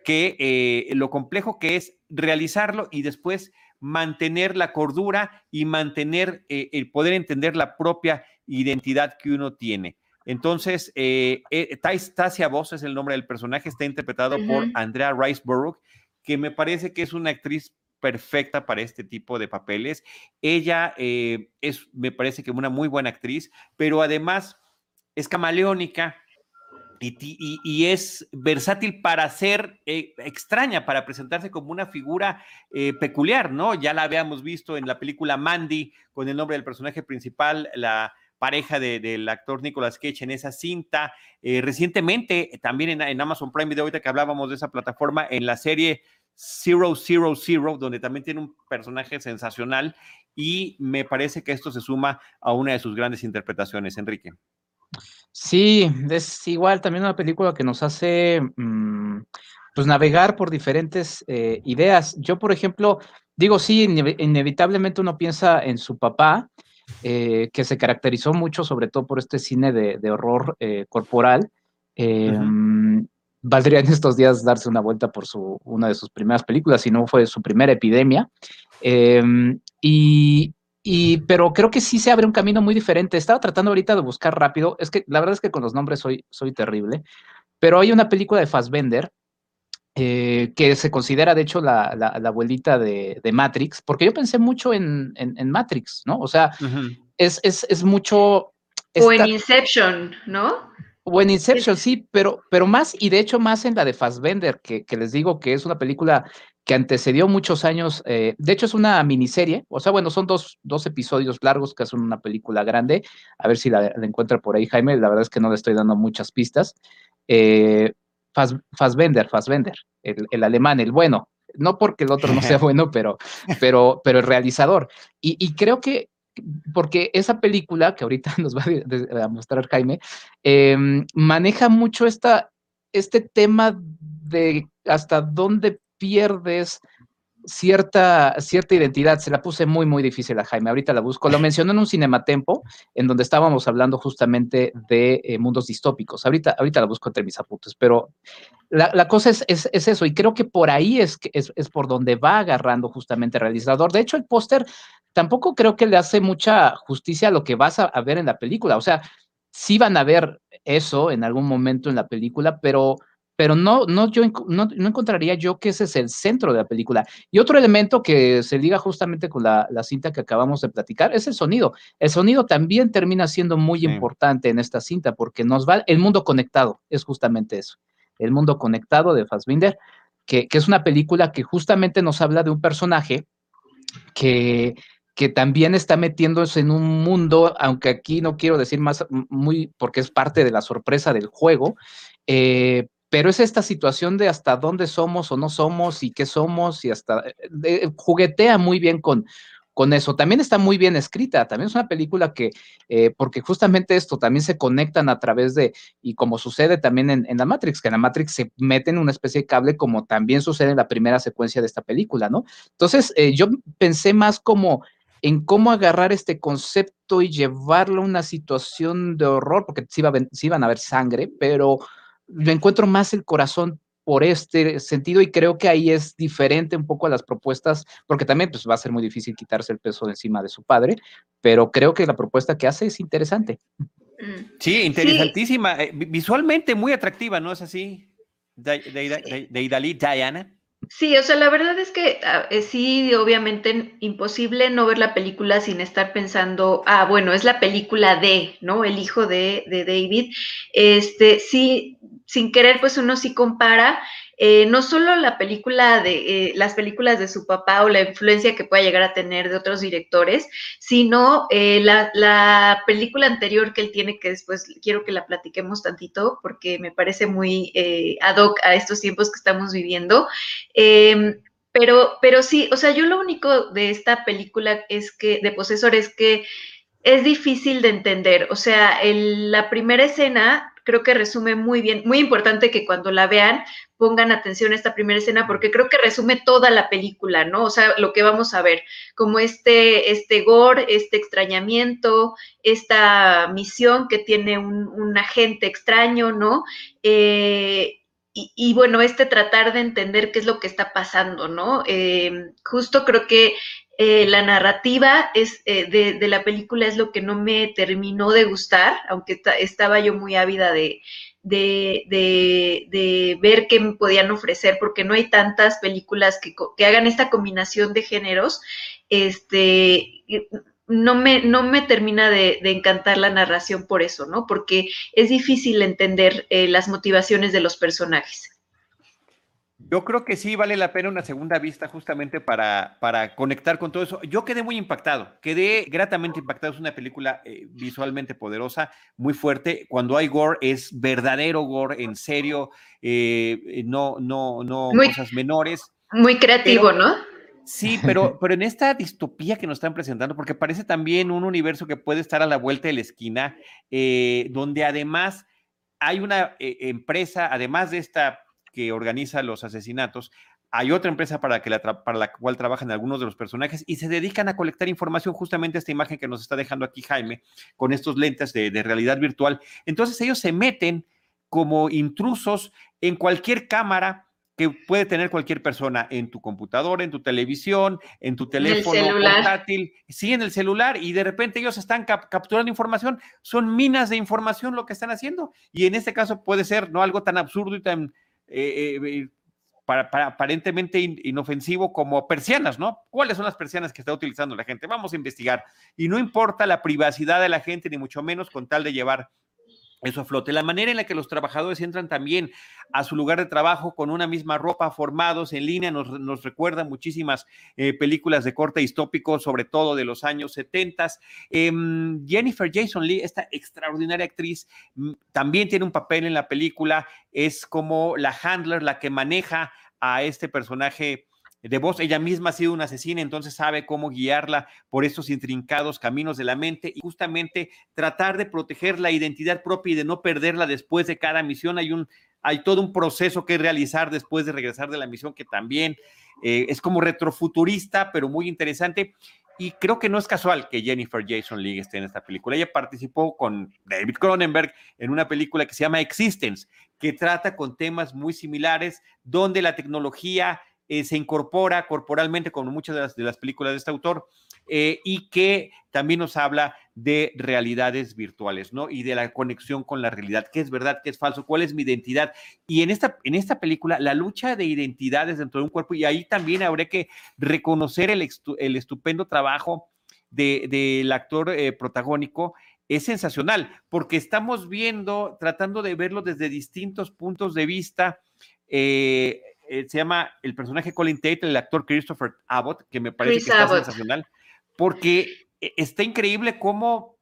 que eh, lo complejo que es realizarlo y después mantener la cordura y mantener eh, el poder entender la propia identidad que uno tiene. Entonces, eh, eh, Tasia Voss es el nombre del personaje, está interpretado por Andrea Riceborough, que me parece que es una actriz perfecta para este tipo de papeles. Ella eh, es, me parece que una muy buena actriz, pero además es camaleónica, y, es versátil para ser extraña, para presentarse como una figura peculiar, ¿no? Ya la habíamos visto en la película Mandy con el nombre del personaje principal, la pareja del actor Nicolas Cage en esa cinta. Eh, recientemente, también en, Amazon Prime Video, ahorita que hablábamos de esa plataforma, en la serie Zero Zero Zero, donde también tiene un personaje sensacional y me parece que esto se suma a una de sus grandes interpretaciones, Enrique. Sí, es igual también una película que nos hace mm, pues navegar por diferentes eh, ideas. Yo, por ejemplo, digo, sí, inevitablemente uno piensa en su papá, eh, que se caracterizó mucho, sobre todo por este cine de, horror eh, corporal. Em, valdría en estos días darse una vuelta por su, una de sus primeras películas, si no fue su primera epidemia. Em, y, y, pero creo que sí se abre un camino muy diferente. Estaba tratando ahorita de buscar rápido. Es que la verdad es que con los nombres soy, soy terrible. Pero hay una película de Fassbender eh, que se considera de hecho la, la, abuelita de, de, Matrix, porque yo pensé mucho en, en, Matrix, ¿no? O sea, es, es, es, mucho... O en Inception, ¿no? O en Inception, sí, pero, pero más, y de hecho más en la de Fassbender, que, que les digo que es una película que antecedió muchos años, eh, de hecho es una miniserie, o sea, bueno, son dos, dos, episodios largos que son una película grande, a ver si la, encuentra por ahí Jaime, la verdad es que no le estoy dando muchas pistas. Eh, Fassbender, Fassbender, el, el, alemán, el bueno, no porque el otro no sea bueno, pero, pero, pero el realizador. Y, y creo que, porque esa película que ahorita nos va a, mostrar Jaime, em, maneja mucho esta, este tema de hasta dónde pierdes cierta, cierta identidad. Se la puse muy, muy difícil a Jaime. Ahorita la busco. Lo mencionó en un cinematempo en donde estábamos hablando justamente de eh, mundos distópicos. Ahorita, ahorita la busco entre mis apuntes, pero la, cosa es, es, eso. Y creo que por ahí es, es, es por donde va agarrando justamente el realizador. De hecho, el póster tampoco creo que le hace mucha justicia a lo que vas a, a ver en la película. O sea, sí van a ver eso en algún momento en la película, pero pero no, no, yo no, no, encontraría yo que ese es el centro de la película. Y otro elemento que se liga justamente con la, la cinta que acabamos de platicar es el sonido. El sonido también termina siendo muy importante en esta cinta porque nos va, el mundo conectado es justamente eso, el mundo conectado de Fassbinder, que, que es una película que justamente nos habla de un personaje que, que también está metiéndose en un mundo, aunque aquí no quiero decir más muy, porque es parte de la sorpresa del juego, eh, pero es esta situación de hasta dónde somos o no somos y qué somos y hasta eh, juguetea muy bien con, con eso. También está muy bien escrita, también es una película que, eh, porque justamente esto también se conectan a través de, y como sucede también en, la Matrix, que en la Matrix se meten una especie de cable como también sucede en la primera secuencia de esta película, ¿no? Entonces, eh, yo pensé más como en cómo agarrar este concepto y llevarlo a una situación de horror, porque sí, sí iban a haber sangre, pero lo encuentro más el corazón por este sentido y creo que ahí es diferente un poco a las propuestas, porque también pues, va a ser muy difícil quitarse el peso de encima de su padre, pero creo que la propuesta que hace es interesante. Mm. Sí, interesantísima, eh, visualmente muy atractiva, ¿no es así? De, de, de, Diana. Sí, o sea, la verdad es que ah, eh, sí, obviamente imposible no ver la película sin estar pensando, ah, bueno, es la película de, ¿no? El hijo de, de David. Este, sí, sin querer, pues uno sí compara eh, no solo la película de eh, las películas de su papá o la influencia que pueda llegar a tener de otros directores, sino eh, la, película anterior que él tiene, que después quiero que la platiquemos tantito, porque me parece muy ad hoc a estos tiempos que estamos viviendo. Em, pero, pero sí, o sea, yo lo único de esta película es que, de Posesor, es que es difícil de entender. O sea, la primera escena creo que resume muy bien, muy importante que cuando la vean pongan atención a esta primera escena porque creo que resume toda la película, ¿no? O sea, lo que vamos a ver, como este, este gore, este extrañamiento, esta misión que tiene un, agente extraño, ¿no? Eh, y, bueno, este tratar de entender qué es lo que está pasando, ¿no? Eh, justo creo que eh, la narrativa es, eh, de, la película es lo que no me terminó de gustar, aunque estaba yo muy ávida de, ver qué me podían ofrecer, porque no hay tantas películas que, que hagan esta combinación de géneros. Este, no me, no me termina de, encantar la narración por eso, ¿no? Porque es difícil entender eh, las motivaciones de los personajes. Yo creo que sí vale la pena una segunda vista justamente para, para conectar con todo eso. Yo quedé muy impactado, quedé gratamente impactado. Es una película eh, visualmente poderosa, muy fuerte. Cuando hay gore es verdadero gore, en serio, eh, no, no, no cosas menores. Muy creativo, ¿no? Sí, pero, pero en esta distopía que nos están presentando, porque parece también un universo que puede estar a la vuelta de la esquina, eh, donde además hay una eh, empresa, además de esta que organiza los asesinatos, hay otra empresa para, que la para la cual trabajan algunos de los personajes y se dedican a colectar información, justamente esta imagen que nos está dejando aquí Jaime, con estos lentes de, de realidad virtual. Entonces ellos se meten como intrusos en cualquier cámara que puede tener cualquier persona en tu computadora, en tu televisión, en tu teléfono portátil, sí, en el celular, y de repente ellos están capturando información, son minas de información lo que están haciendo, y en este caso puede ser no algo tan absurdo y tan eh, eh, para, aparentemente inofensivo como persianas, ¿no? ¿Cuáles son las persianas que está utilizando la gente? Vamos a investigar, y no importa la privacidad de la gente, ni mucho menos con tal de llevar eso a flote. La manera en la que los trabajadores entran también a su lugar de trabajo con una misma ropa, formados en línea, nos, recuerda muchísimas eh, películas de corte distópico, sobre todo de los años 70. Em, Jennifer Jason Lee, esta extraordinaria actriz, mm, también tiene un papel en la película, es como la handler, la que maneja a este personaje de voz. Ella misma ha sido una asesina, entonces sabe cómo guiarla por esos intrincados caminos de la mente y justamente tratar de proteger la identidad propia y de no perderla después de cada misión. Hay un hay todo un proceso que realizar después de regresar de la misión que también eh, es como retrofuturista, pero muy interesante. Y creo que no es casual que Jennifer Jason Leigh esté en esta película. Ella participó con David Cronenberg en una película que se llama Existence, que trata con temas muy similares, donde la tecnología eh, se incorpora corporalmente como muchas de las, películas de este autor eh, y que también nos habla de realidades virtuales, ¿no? Y de la conexión con la realidad, qué es verdad, qué es falso, cuál es mi identidad. Y en esta, en esta película, la lucha de identidades dentro de un cuerpo, y ahí también habrá que reconocer el, el estupendo trabajo del actor eh, protagónico, es sensacional, porque estamos viendo, tratando de verlo desde distintos puntos de vista. Eh, eh, se llama el personaje Colin Tate, el actor Christopher Abbott, que me parece que está sensacional, porque eh, está increíble cómo,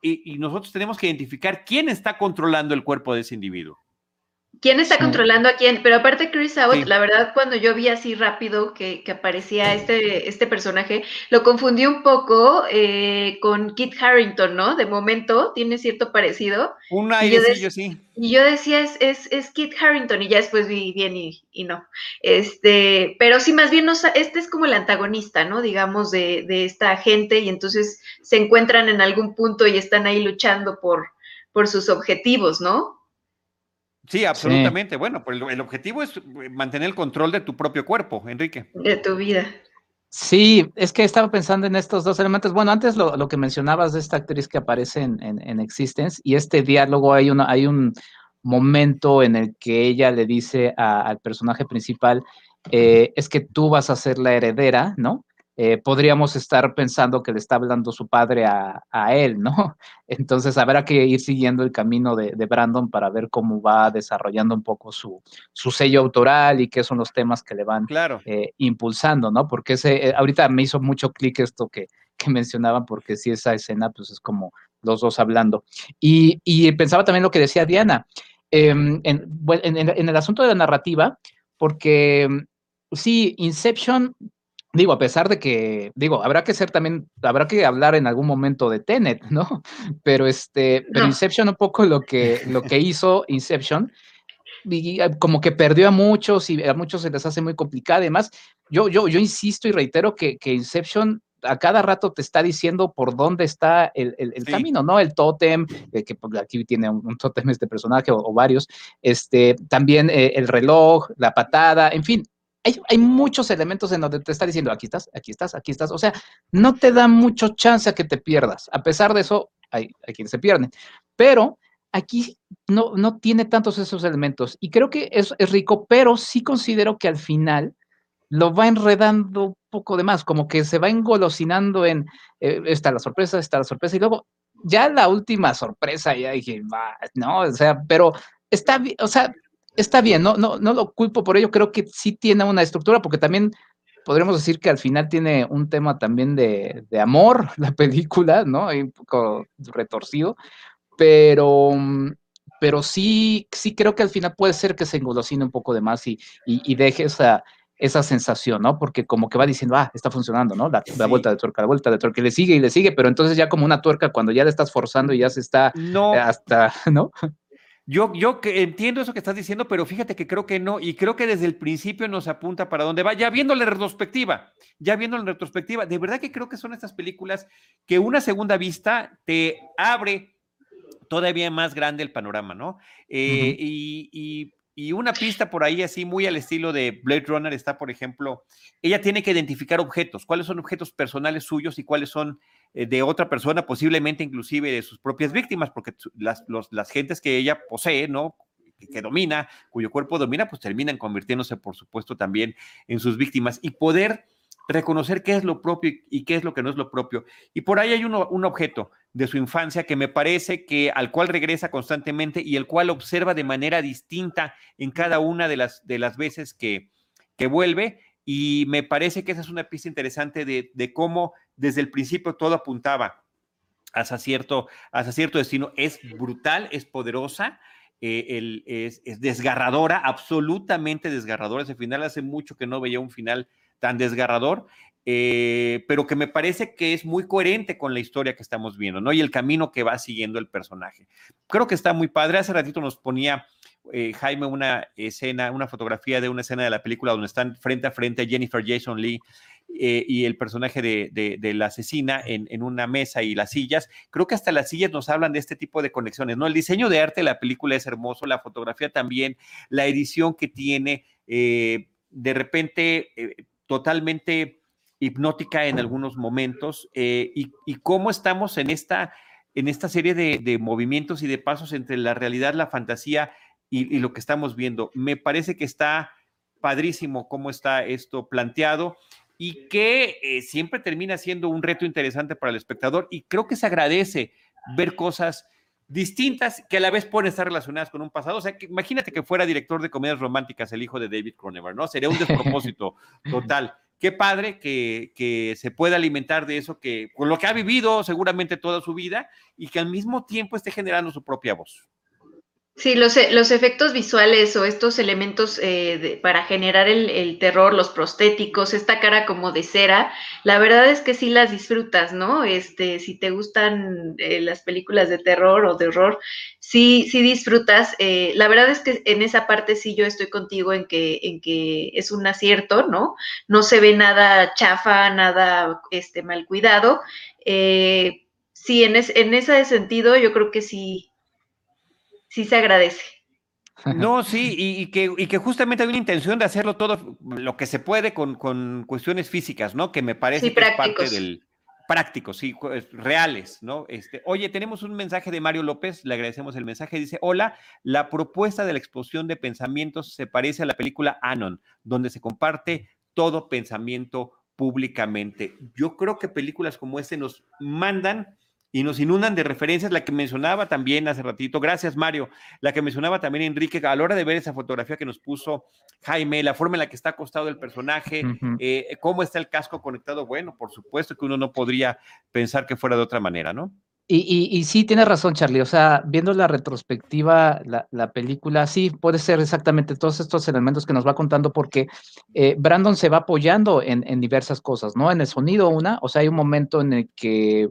y, nosotros tenemos que identificar quién está controlando el cuerpo de ese individuo quién está controlando a quién. Pero aparte, Chris Abbott, la verdad, cuando yo vi así rápido que, aparecía este, este personaje, lo confundí un poco eh, con Kit Harrington, ¿no? De momento tiene cierto parecido. Un airecillo, sí. Y yo decía, es, es, es, Kit Harrington, y ya después vi bien y, y, no. Este, pero sí, más bien, no, este es como el antagonista, ¿no? Digamos, de, de esta gente, y entonces se encuentran en algún punto y están ahí luchando por, por sus objetivos, ¿no? Sí, absolutamente. Bueno, pues el, objetivo es eh, mantener el control de tu propio cuerpo, Enrique. De tu vida. Sí, es que estaba pensando en estos dos elementos. Bueno, antes lo, que mencionabas de esta actriz que aparece en, Existence y este diálogo, hay, una, hay un momento en el que ella le dice al personaje principal, eh, es que tú vas a ser la heredera, ¿no? Eh, podríamos estar pensando que le está hablando su padre a, él, ¿no? Entonces habrá que ir siguiendo el camino de, Brandon para ver cómo va desarrollando un poco su, sello autoral y qué son los temas que le van eh, impulsando, ¿no? Porque ese, eh, ahorita me hizo mucho clic esto que, que mencionaban, porque si esa escena, pues es como los dos hablando. Y, pensaba también lo que decía Diana, em, en, en el asunto de la narrativa, porque sí, Inception digo, a pesar de que, digo, habrá que ser también, habrá que hablar en algún momento de Tenet, ¿no? Pero este, pero Inception un poco lo que, lo que hizo Inception, ah, como que perdió a muchos y a muchos se les hace muy complicado. Además, yo, yo, yo insisto y reitero que, que Inception a cada rato te está diciendo por dónde está el, el, camino, ¿no? El tótem, eh, que pues, aquí tiene un, tótem este personaje o, varios, este, también eh, el reloj, la patada, en fin, hay, muchos elementos en donde te está diciendo, aquí estás, aquí estás, aquí estás. O sea, no te da mucho chance a que te pierdas. A pesar de eso, hay, hay quienes se pierden. Pero aquí no, no tiene tantos esos elementos. Y creo que es, es rico, pero sí considero que al final lo va enredando un poco de más, como que se va engolosinando en, eh, está la sorpresa, está la sorpresa, y luego ya la última sorpresa, ya dije, va, no, o sea, pero está o sea, está bien, no, no, no lo culpo por ello, creo que sí tiene una estructura, porque también podríamos decir que al final tiene un tema también de, amor, la película, ¿no? un poco retorcido, pero, pero sí, sí creo que al final puede ser que se engolosine un poco de más y, y, deje esa, esa sensación, ¿no? Porque como que va diciendo, ah, está funcionando, ¿no? La, vuelta de tuerca, la vuelta de tuerca, y le sigue y le sigue, pero entonces ya como una tuerca cuando ya le estás forzando y ya se está no. hasta, ¿no? Yo, yo entiendo eso que estás diciendo, pero fíjate que creo que no, y creo que desde el principio nos apunta para dónde va, ya viendo la retrospectiva, ya viendo la retrospectiva, de verdad que creo que son estas películas que una segunda vista te abre todavía más grande el panorama, ¿no? Eh, y, y, una pista por ahí así muy al estilo de Blade Runner está, por ejemplo, ella tiene que identificar objetos, cuáles son objetos personales suyos y cuáles son de otra persona, posiblemente inclusive de sus propias víctimas, porque las, las gentes que ella posee, ¿no? Que, domina, cuyo cuerpo domina, pues terminan convirtiéndose, por supuesto, también en sus víctimas y poder reconocer qué es lo propio y qué es lo que no es lo propio. Y por ahí hay uno, un objeto de su infancia que me parece que al cual regresa constantemente y el cual observa de manera distinta en cada una de las, de las veces que, que vuelve y me parece que esa es una pista interesante de, cómo desde el principio todo apuntaba hacia cierto, hacia cierto destino. Es brutal, es poderosa, eh, es, desgarradora, absolutamente desgarradora. Ese final hace mucho que no veía un final tan desgarrador, eh, pero que me parece que es muy coherente con la historia que estamos viendo, ¿no? Y el camino que va siguiendo el personaje. Creo que está muy padre. Hace ratito nos ponía eh, Jaime una escena, una fotografía de una escena de la película donde están frente a frente Jennifer Jason Lee eh, y el personaje de, la asesina en, una mesa y las sillas. Creo que hasta las sillas nos hablan de este tipo de conexiones, ¿no? El diseño de arte de la película es hermoso, la fotografía también, la edición que tiene, eh, de repente totalmente hipnótica en algunos momentos y, cómo estamos en esta en esta serie de, de, movimientos y de pasos entre la realidad, la fantasía y, lo que estamos viendo. Me parece que está padrísimo cómo está esto planteado y que eh, siempre termina siendo un reto interesante para el espectador y creo que se agradece ver cosas distintas que a la vez pueden estar relacionadas con un pasado. O sea, que imagínate que fuera director de comedias románticas el hijo de David Cronenberg, ¿no? Sería un despropósito total. Qué padre que, que, se pueda alimentar de eso, que con lo que ha vivido seguramente toda su vida y que al mismo tiempo esté generando su propia voz. Sí, los, e, los efectos visuales o estos elementos eh, para generar el, terror, los prostéticos, esta cara como de cera, la verdad es que sí las disfrutas, ¿no? Este, si te gustan eh, las películas de terror o de horror, sí, sí disfrutas. Eh, la verdad es que en esa parte sí yo estoy contigo en que, en que es un acierto, ¿no? No se ve nada chafa, nada este, mal cuidado. sí, en, en ese sentido yo creo que sí sí se agradece. No, sí, y, que, y, que, justamente hay una intención de hacerlo todo lo que se puede con, con cuestiones físicas, ¿no? Que me parece que es parte del prácticos, sí, reales, ¿no? Este, oye, tenemos un mensaje de Mario López, le agradecemos el mensaje, dice, hola, la propuesta de la explosión de pensamientos se parece a la película Anon, donde se comparte todo pensamiento públicamente. Yo creo que películas como este nos mandan y nos inundan de referencias, la que mencionaba también hace ratito, gracias Mario, la que mencionaba también Enrique, a la hora de ver esa fotografía que nos puso Jaime, la forma en la que está acostado el personaje, eh, cómo está el casco conectado, bueno, por supuesto que uno no podría pensar que fuera de otra manera, ¿no? Y, y, sí, tienes razón, Charlie. O sea, viendo la retrospectiva, la, película, sí, puede ser exactamente todos estos elementos que nos va contando, porque eh, Brandon se va apoyando en, en, diversas cosas, ¿no? En el sonido, una, o sea, hay un momento en el que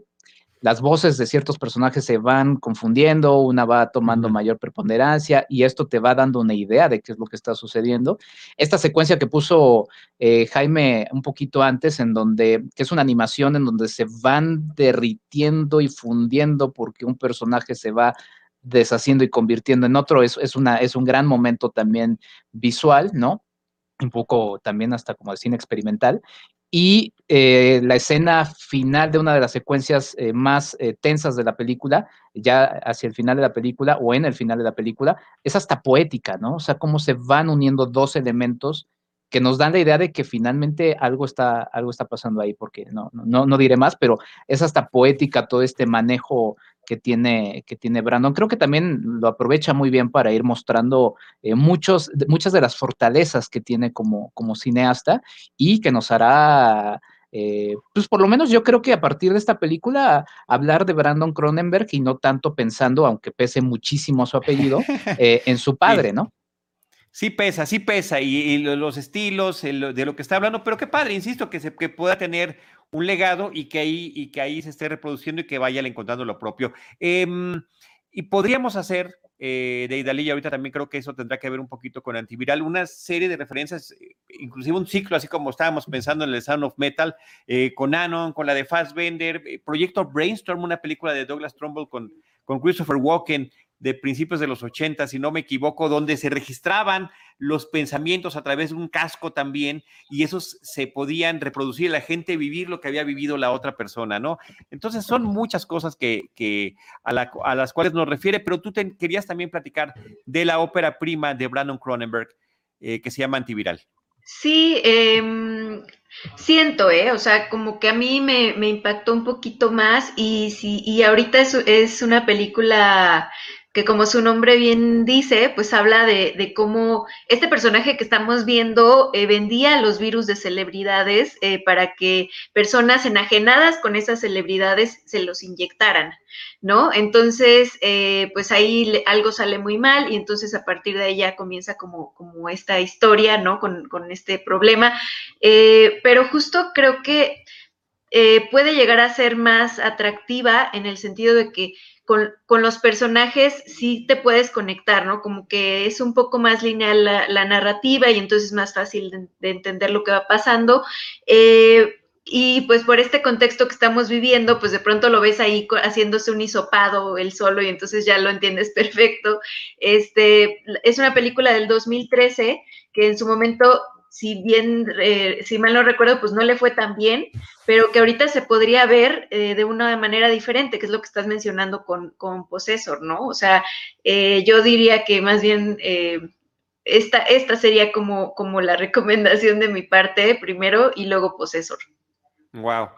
las voces de ciertos personajes se van confundiendo, una va tomando mayor preponderancia y esto te va dando una idea de qué es lo que está sucediendo. Esta secuencia que puso eh, Jaime un poquito antes, en donde, que es una animación en donde se van derritiendo y fundiendo porque un personaje se va deshaciendo y convirtiendo en otro, es, es, una, es un gran momento también visual, ¿no? un poco también hasta como de cine experimental, y eh, la escena final de una de las secuencias eh, más eh, tensas de la película, ya hacia el final de la película o en el final de la película, es hasta poética, ¿no? O sea, cómo se van uniendo dos elementos que nos dan la idea de que finalmente algo está, algo está pasando ahí, porque no, no, no diré más, pero es hasta poética todo este manejo que tiene, que tiene Brandon. Creo que también lo aprovecha muy bien para ir mostrando eh, muchos, muchas de las fortalezas que tiene como, como cineasta y que nos hará eh, pues por lo menos yo creo que a partir de esta película hablar de Brandon Cronenberg y no tanto pensando, aunque pese muchísimo su apellido, eh, en su padre, ¿no? Sí pesa, sí pesa, y, los estilos, de lo que está hablando, pero qué padre, insisto, que, se, que pueda tener un legado y que ahí, y que ahí se esté reproduciendo y que vaya encontrando lo propio. Em, y podríamos hacer eh, de Idalí, ahorita también creo que eso tendrá que ver un poquito con antiviral, una serie de referencias, eh, inclusive un ciclo, así como estábamos pensando en el Sound of Metal, eh, con Anon, con la de Fassbender, Proyecto Brainstorm, una película de Douglas Trumbull con, con Christopher Walken, de principios de los 80, si no me equivoco, donde se registraban los pensamientos a través de un casco también y esos se podían reproducir, la gente vivir lo que había vivido la otra persona, ¿no? Entonces son muchas cosas que, que a, las cuales nos refiere, pero tú querías también platicar de la ópera prima de Brandon Cronenberg eh, que se llama Antiviral. Sí, em, siento, ¿eh? O sea, como que a mí me, me impactó un poquito más y, sí, y ahorita es una película que como su nombre bien dice, pues habla de, cómo este personaje que estamos viendo eh, vendía los virus de celebridades eh, para que personas enajenadas con esas celebridades se los inyectaran, ¿no? Entonces, eh, pues ahí algo sale muy mal y entonces a partir de ahí ya comienza como, como esta historia, ¿no? Con, con este problema. pero justo creo que puede llegar a ser más atractiva en el sentido de que con, los personajes sí te puedes conectar, ¿no? Como que es un poco más lineal la, narrativa y entonces es más fácil de, entender lo que va pasando. Eh, y pues por este contexto que estamos viviendo, pues de pronto lo ves ahí haciéndose un hisopado él solo y entonces ya lo entiendes perfecto. Este, es una película del 2013 que en su momento si bien, eh, si mal no recuerdo, pues no le fue tan bien, pero que ahorita se podría ver eh, de una manera diferente, que es lo que estás mencionando con, con Possessor, ¿no? O sea, eh, yo diría que más bien esta, esta sería como, como la recomendación de mi parte, primero y luego Possessor. Wow.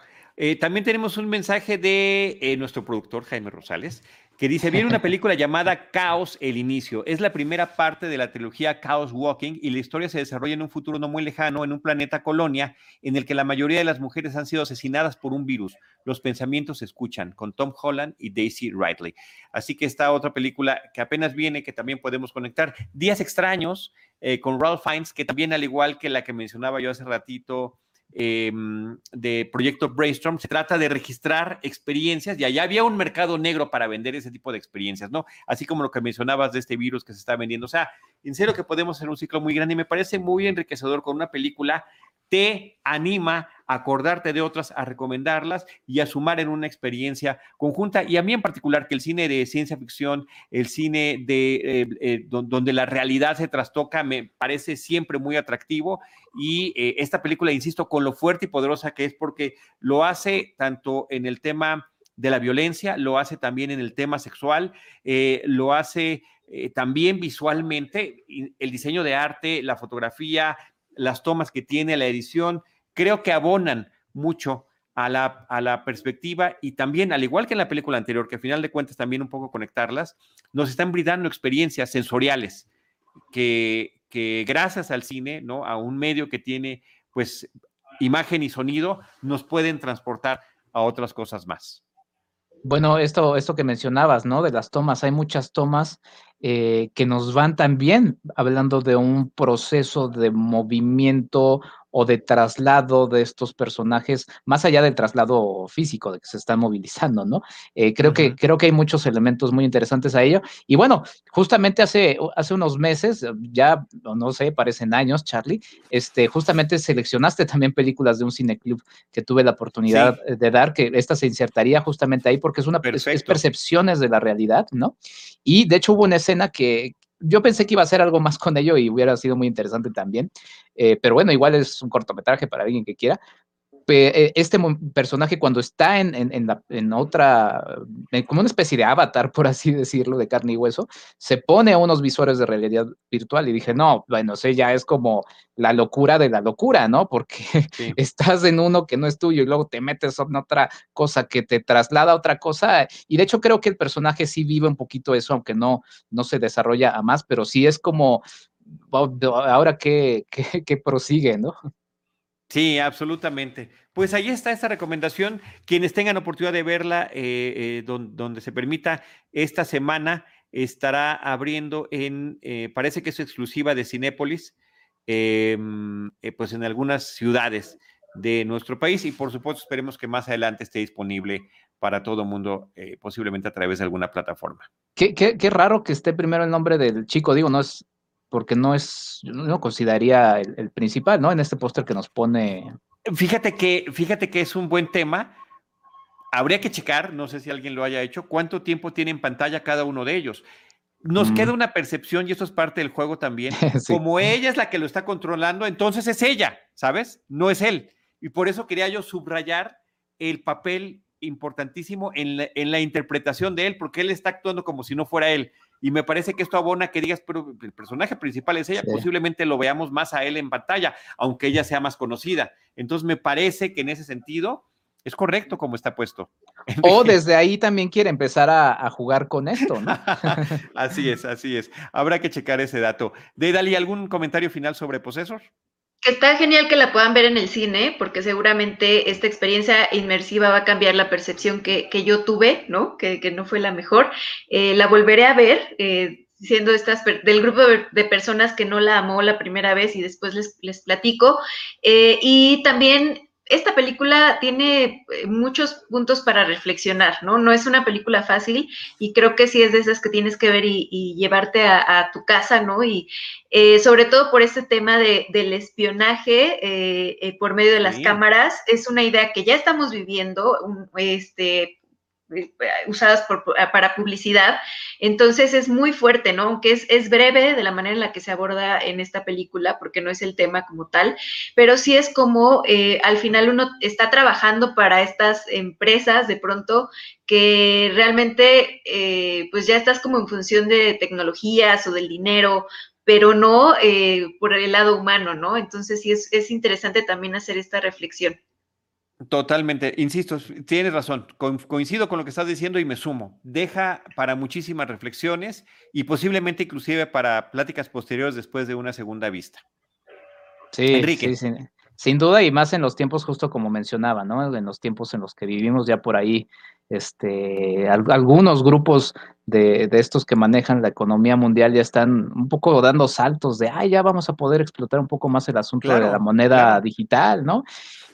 también tenemos un mensaje de nuestro productor Jaime Rosales, que dice, viene una película llamada Caos, el inicio. Es la primera parte de la trilogía Chaos Walking y la historia se desarrolla en un futuro no muy lejano, en un planeta colonia, en el que la mayoría de las mujeres han sido asesinadas por un virus. Los pensamientos se escuchan, con Tom Holland y Daisy Ridley. Así que esta otra película que apenas viene, que también podemos conectar. Días extraños, eh, con Ralph Fiennes, que también al igual que la que mencionaba yo hace ratito, Em, de Proyecto Brainstorm, se trata de registrar experiencias y allá había un mercado negro para vender ese tipo de experiencias, ¿no? Así como lo que mencionabas de este virus que se está vendiendo. O sea, en serio que podemos hacer un ciclo muy grande y me parece muy enriquecedor con una película te anima acordarte de otras, a recomendarlas y a sumar en una experiencia conjunta. Y a mí en particular, que el cine de ciencia ficción, el cine de eh, eh, donde la realidad se trastoca, me parece siempre muy atractivo. Y eh, esta película, insisto, con lo fuerte y poderosa que es, porque lo hace tanto en el tema de la violencia, lo hace también en el tema sexual, lo hace también visualmente, el diseño de arte, la fotografía, las tomas que tiene la edición, creo que abonan mucho a la, a la, perspectiva y también, al igual que en la película anterior, que al final de cuentas también un poco conectarlas, nos están brindando experiencias sensoriales que, que gracias al cine, ¿no? A un medio que tiene, pues, imagen y sonido, nos pueden transportar a otras cosas más. Bueno, esto, esto que mencionabas, ¿no? De las tomas, hay muchas tomas eh, que nos van también hablando de un proceso de movimiento o de traslado de estos personajes, más allá del traslado físico de que se están movilizando, ¿no? Eh, creo, que, creo que hay muchos elementos muy interesantes a ello. Y bueno, justamente hace, hace unos meses, ya no sé, parecen años, Charlie, este, justamente seleccionaste también películas de un cineclub que tuve la oportunidad de dar, que esta se insertaría justamente ahí porque es una es percepciones de la realidad, ¿no? Y de hecho hubo una escena que, yo pensé que iba a hacer algo más con ello y hubiera sido muy interesante también. Eh, pero bueno, igual es un cortometraje para alguien que quiera. Este personaje cuando está en, en, la, en, otra, como una especie de avatar, por así decirlo, de carne y hueso, se pone a unos visores de realidad virtual y dije, no, bueno, sé, ya es como la locura de la locura, ¿no? Porque estás en uno que no es tuyo y luego te metes en otra cosa que te traslada a otra cosa. Y de hecho creo que el personaje sí vive un poquito eso, aunque no, no se desarrolla a más, pero sí es como, ahora que, que prosigue, ¿no? Sí, absolutamente. Pues ahí está esta recomendación. Quienes tengan oportunidad de verla, eh, eh, donde, se permita esta semana, estará abriendo en, eh, parece que es exclusiva de Cinépolis, em, eh, pues en algunas ciudades de nuestro país y por supuesto esperemos que más adelante esté disponible para todo mundo, eh, posiblemente a través de alguna plataforma. Qué, qué, qué, raro que esté primero el nombre del chico, digo, no es porque no es, yo no consideraría el, el principal, ¿no? En este póster que nos pone. Fíjate que, fíjate que es un buen tema. Habría que checar, no sé si alguien lo haya hecho, cuánto tiempo tiene en pantalla cada uno de ellos. Nos mm. queda una percepción, y esto es parte del juego también, sí. como ella es la que lo está controlando, entonces es ella, ¿sabes? No es él. Y por eso quería yo subrayar el papel importantísimo en la, en la, interpretación de él, porque él está actuando como si no fuera él. Y me parece que esto abona que digas, pero el personaje principal es ella, sí. posiblemente lo veamos más a él en pantalla, aunque ella sea más conocida. Entonces me parece que en ese sentido es correcto como está puesto. O desde ahí también quiere empezar a, a jugar con esto, ¿no? así es, así es. Habrá que checar ese dato. Deidali, ¿algún comentario final sobre Possessor? Está genial que la puedan ver en el cine, porque seguramente esta experiencia inmersiva va a cambiar la percepción que, que yo tuve, ¿no? Que, que, no fue la mejor. Eh, la volveré a ver, eh, siendo estas del grupo de, de, personas que no la amó la primera vez y después les, les platico. Eh, y también esta película tiene eh, muchos puntos para reflexionar, ¿no? No es una película fácil y creo que sí es de esas que tienes que ver y, y llevarte a, a, tu casa, ¿no? Y eh, sobre todo por este tema de, del espionaje eh, eh, por medio de las sí. cámaras, es una idea que ya estamos viviendo, un, este, usadas por, para publicidad. Entonces es muy fuerte, ¿no? Aunque es, breve de la manera en la que se aborda en esta película, porque no es el tema como tal, pero sí es como eh, al final uno está trabajando para estas empresas de pronto que realmente eh, pues ya estás como en función de tecnologías o del dinero, pero no eh, por el lado humano, ¿no? Entonces sí es interesante también hacer esta reflexión. Totalmente, insisto, tienes razón, Co coincido con lo que estás diciendo y me sumo. Deja para muchísimas reflexiones y posiblemente inclusive para pláticas posteriores después de una segunda vista. Sí, Enrique. Sí, sí. Sin duda y más en los tiempos justo como mencionaba, ¿no? En los tiempos en los que vivimos ya por ahí, este, algunos grupos de, de, estos que manejan la economía mundial ya están un poco dando saltos de, ay, ya vamos a poder explotar un poco más el asunto claro, de la moneda claro. digital, ¿no?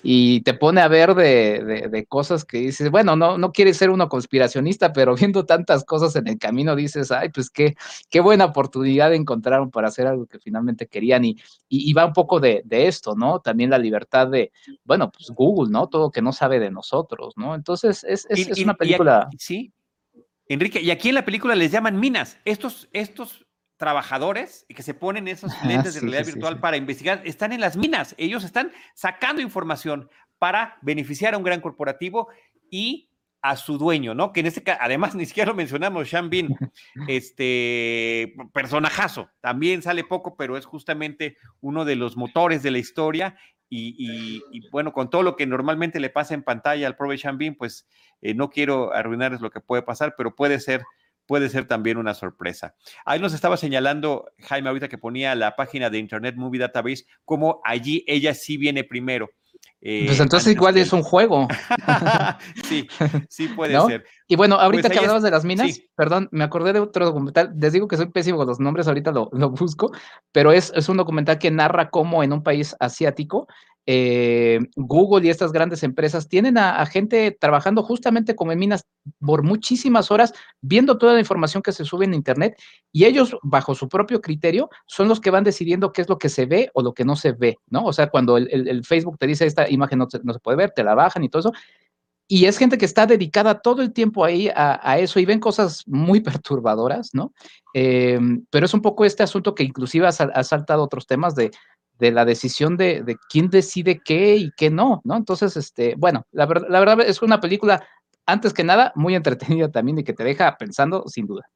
Y te pone a ver de, de, de, cosas que dices, bueno, no, no quieres ser uno conspiracionista, pero viendo tantas cosas en el camino dices, ay, pues qué, qué buena oportunidad encontraron para hacer algo que finalmente querían y, y, y va un poco de, de, esto, ¿no? También la libertad de, bueno, pues Google, ¿no? Todo que no sabe de nosotros, ¿no? Entonces es, es, y, es una película... Aquí, sí, Enrique, y aquí en la película les llaman minas. Estos, estos trabajadores que se ponen esos lentes de realidad sí, virtual sí, para investigar están en las minas. Ellos están sacando información para beneficiar a un gran corporativo y a su dueño, ¿no? Que en este caso, además, ni siquiera lo mencionamos, Sean Bean, este personajazo, también sale poco, pero es justamente uno de los motores de la historia. Y, y, y bueno, con todo lo que normalmente le pasa en pantalla al prove Bean, pues eh, no quiero arruinarles lo que puede pasar, pero puede ser puede ser también una sorpresa. Ahí nos estaba señalando Jaime ahorita que ponía la página de Internet Movie Database, como allí ella sí viene primero. Eh, pues entonces igual es un juego. sí, sí puede ¿No? ser. Y bueno, ahorita pues que hablabas es... de las minas, sí. perdón, me acordé de otro documental, les digo que soy pésimo con los nombres, ahorita lo, lo busco, pero es, es, un documental que narra cómo en un país asiático eh, Google y estas grandes empresas tienen a, gente trabajando justamente como en minas por muchísimas horas, viendo toda la información que se sube en Internet y ellos, bajo su propio criterio, son los que van decidiendo qué es lo que se ve o lo que no se ve, ¿no? O sea, cuando el, Facebook te dice esta imagen no se, no se puede ver, te la bajan y todo eso, y es gente que está dedicada todo el tiempo ahí a, a eso y ven cosas muy perturbadoras, ¿no? Eh, pero es un poco este asunto que inclusive ha, ha saltado otros temas de, de la decisión de, de, quién decide qué y qué no, ¿no? Entonces, este, bueno, la, ver, la verdad es una película, antes que nada, muy entretenida también y que te deja pensando, sin duda.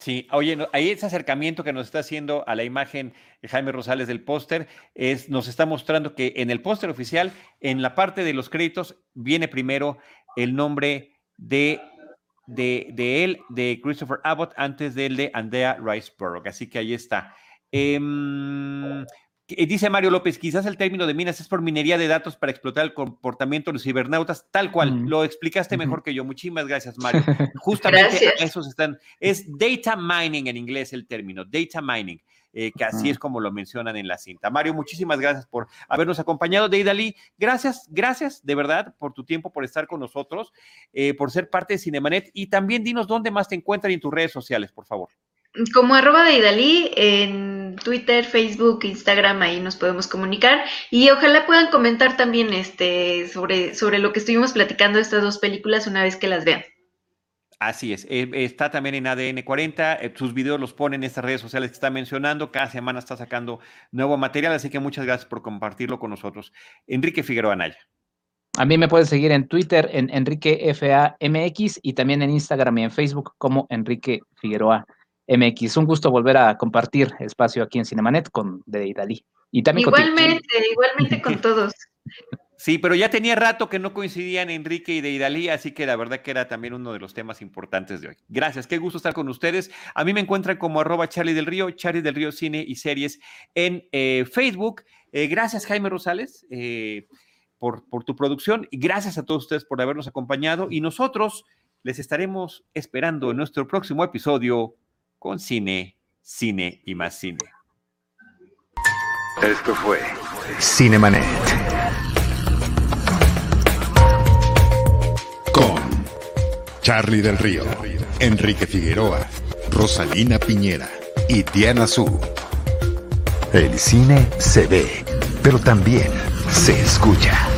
Sí, oye, ahí ese acercamiento que nos está haciendo a la imagen de Jaime Rosales del póster es, nos está mostrando que en el póster oficial, en la parte de los créditos, viene primero el nombre de, de, de él, de Christopher Abbott, antes del de Andrea Riceburg. Así que ahí está. Eh, dice Mario López, quizás el término de minas es por minería de datos para explotar el comportamiento de los cibernautas, tal cual, lo explicaste mejor que yo. Muchísimas gracias, Mario. Justamente esos están, es data mining en inglés el término, data mining. Eh, que así es como lo mencionan en la cinta. Mario, muchísimas gracias por habernos acompañado. Deidali, gracias, gracias de verdad por tu tiempo, por estar con nosotros, eh, por ser parte de Cinemanet y también dinos dónde más te encuentran en tus redes sociales, por favor. Como arroba de Idalí en Twitter, Facebook, Instagram, ahí nos podemos comunicar y ojalá puedan comentar también este, sobre, sobre lo que estuvimos platicando de estas dos películas una vez que las vean. Así es, eh, está también en ADN 40, eh, sus videos los ponen en estas redes sociales que está mencionando, cada semana está sacando nuevo material, así que muchas gracias por compartirlo con nosotros. Enrique Figueroa Naya. A mí me puedes seguir en Twitter en Enrique FAMX y también en Instagram y en Facebook como Enrique Figueroa MX. Un gusto volver a compartir espacio aquí en Cinemanet con de Dalí. Y también igualmente, igualmente con todos. Sí, pero ya tenía rato que no coincidían Enrique y de Idalí, así que la verdad que era también uno de los temas importantes de hoy. Gracias, qué gusto estar con ustedes. A mí me encuentran como arroba Charlie del Río, Charlie del Río Cine y Series en eh, Facebook. Eh, gracias, Jaime Rosales, eh, por, por tu producción y gracias a todos ustedes por habernos acompañado y nosotros les estaremos esperando en nuestro próximo episodio con cine, cine y más cine. Esto fue Cinemanet. Con Charlie del Río, Enrique Figueroa, Rosalina Piñera y Diana Su. El cine se ve, pero también se escucha.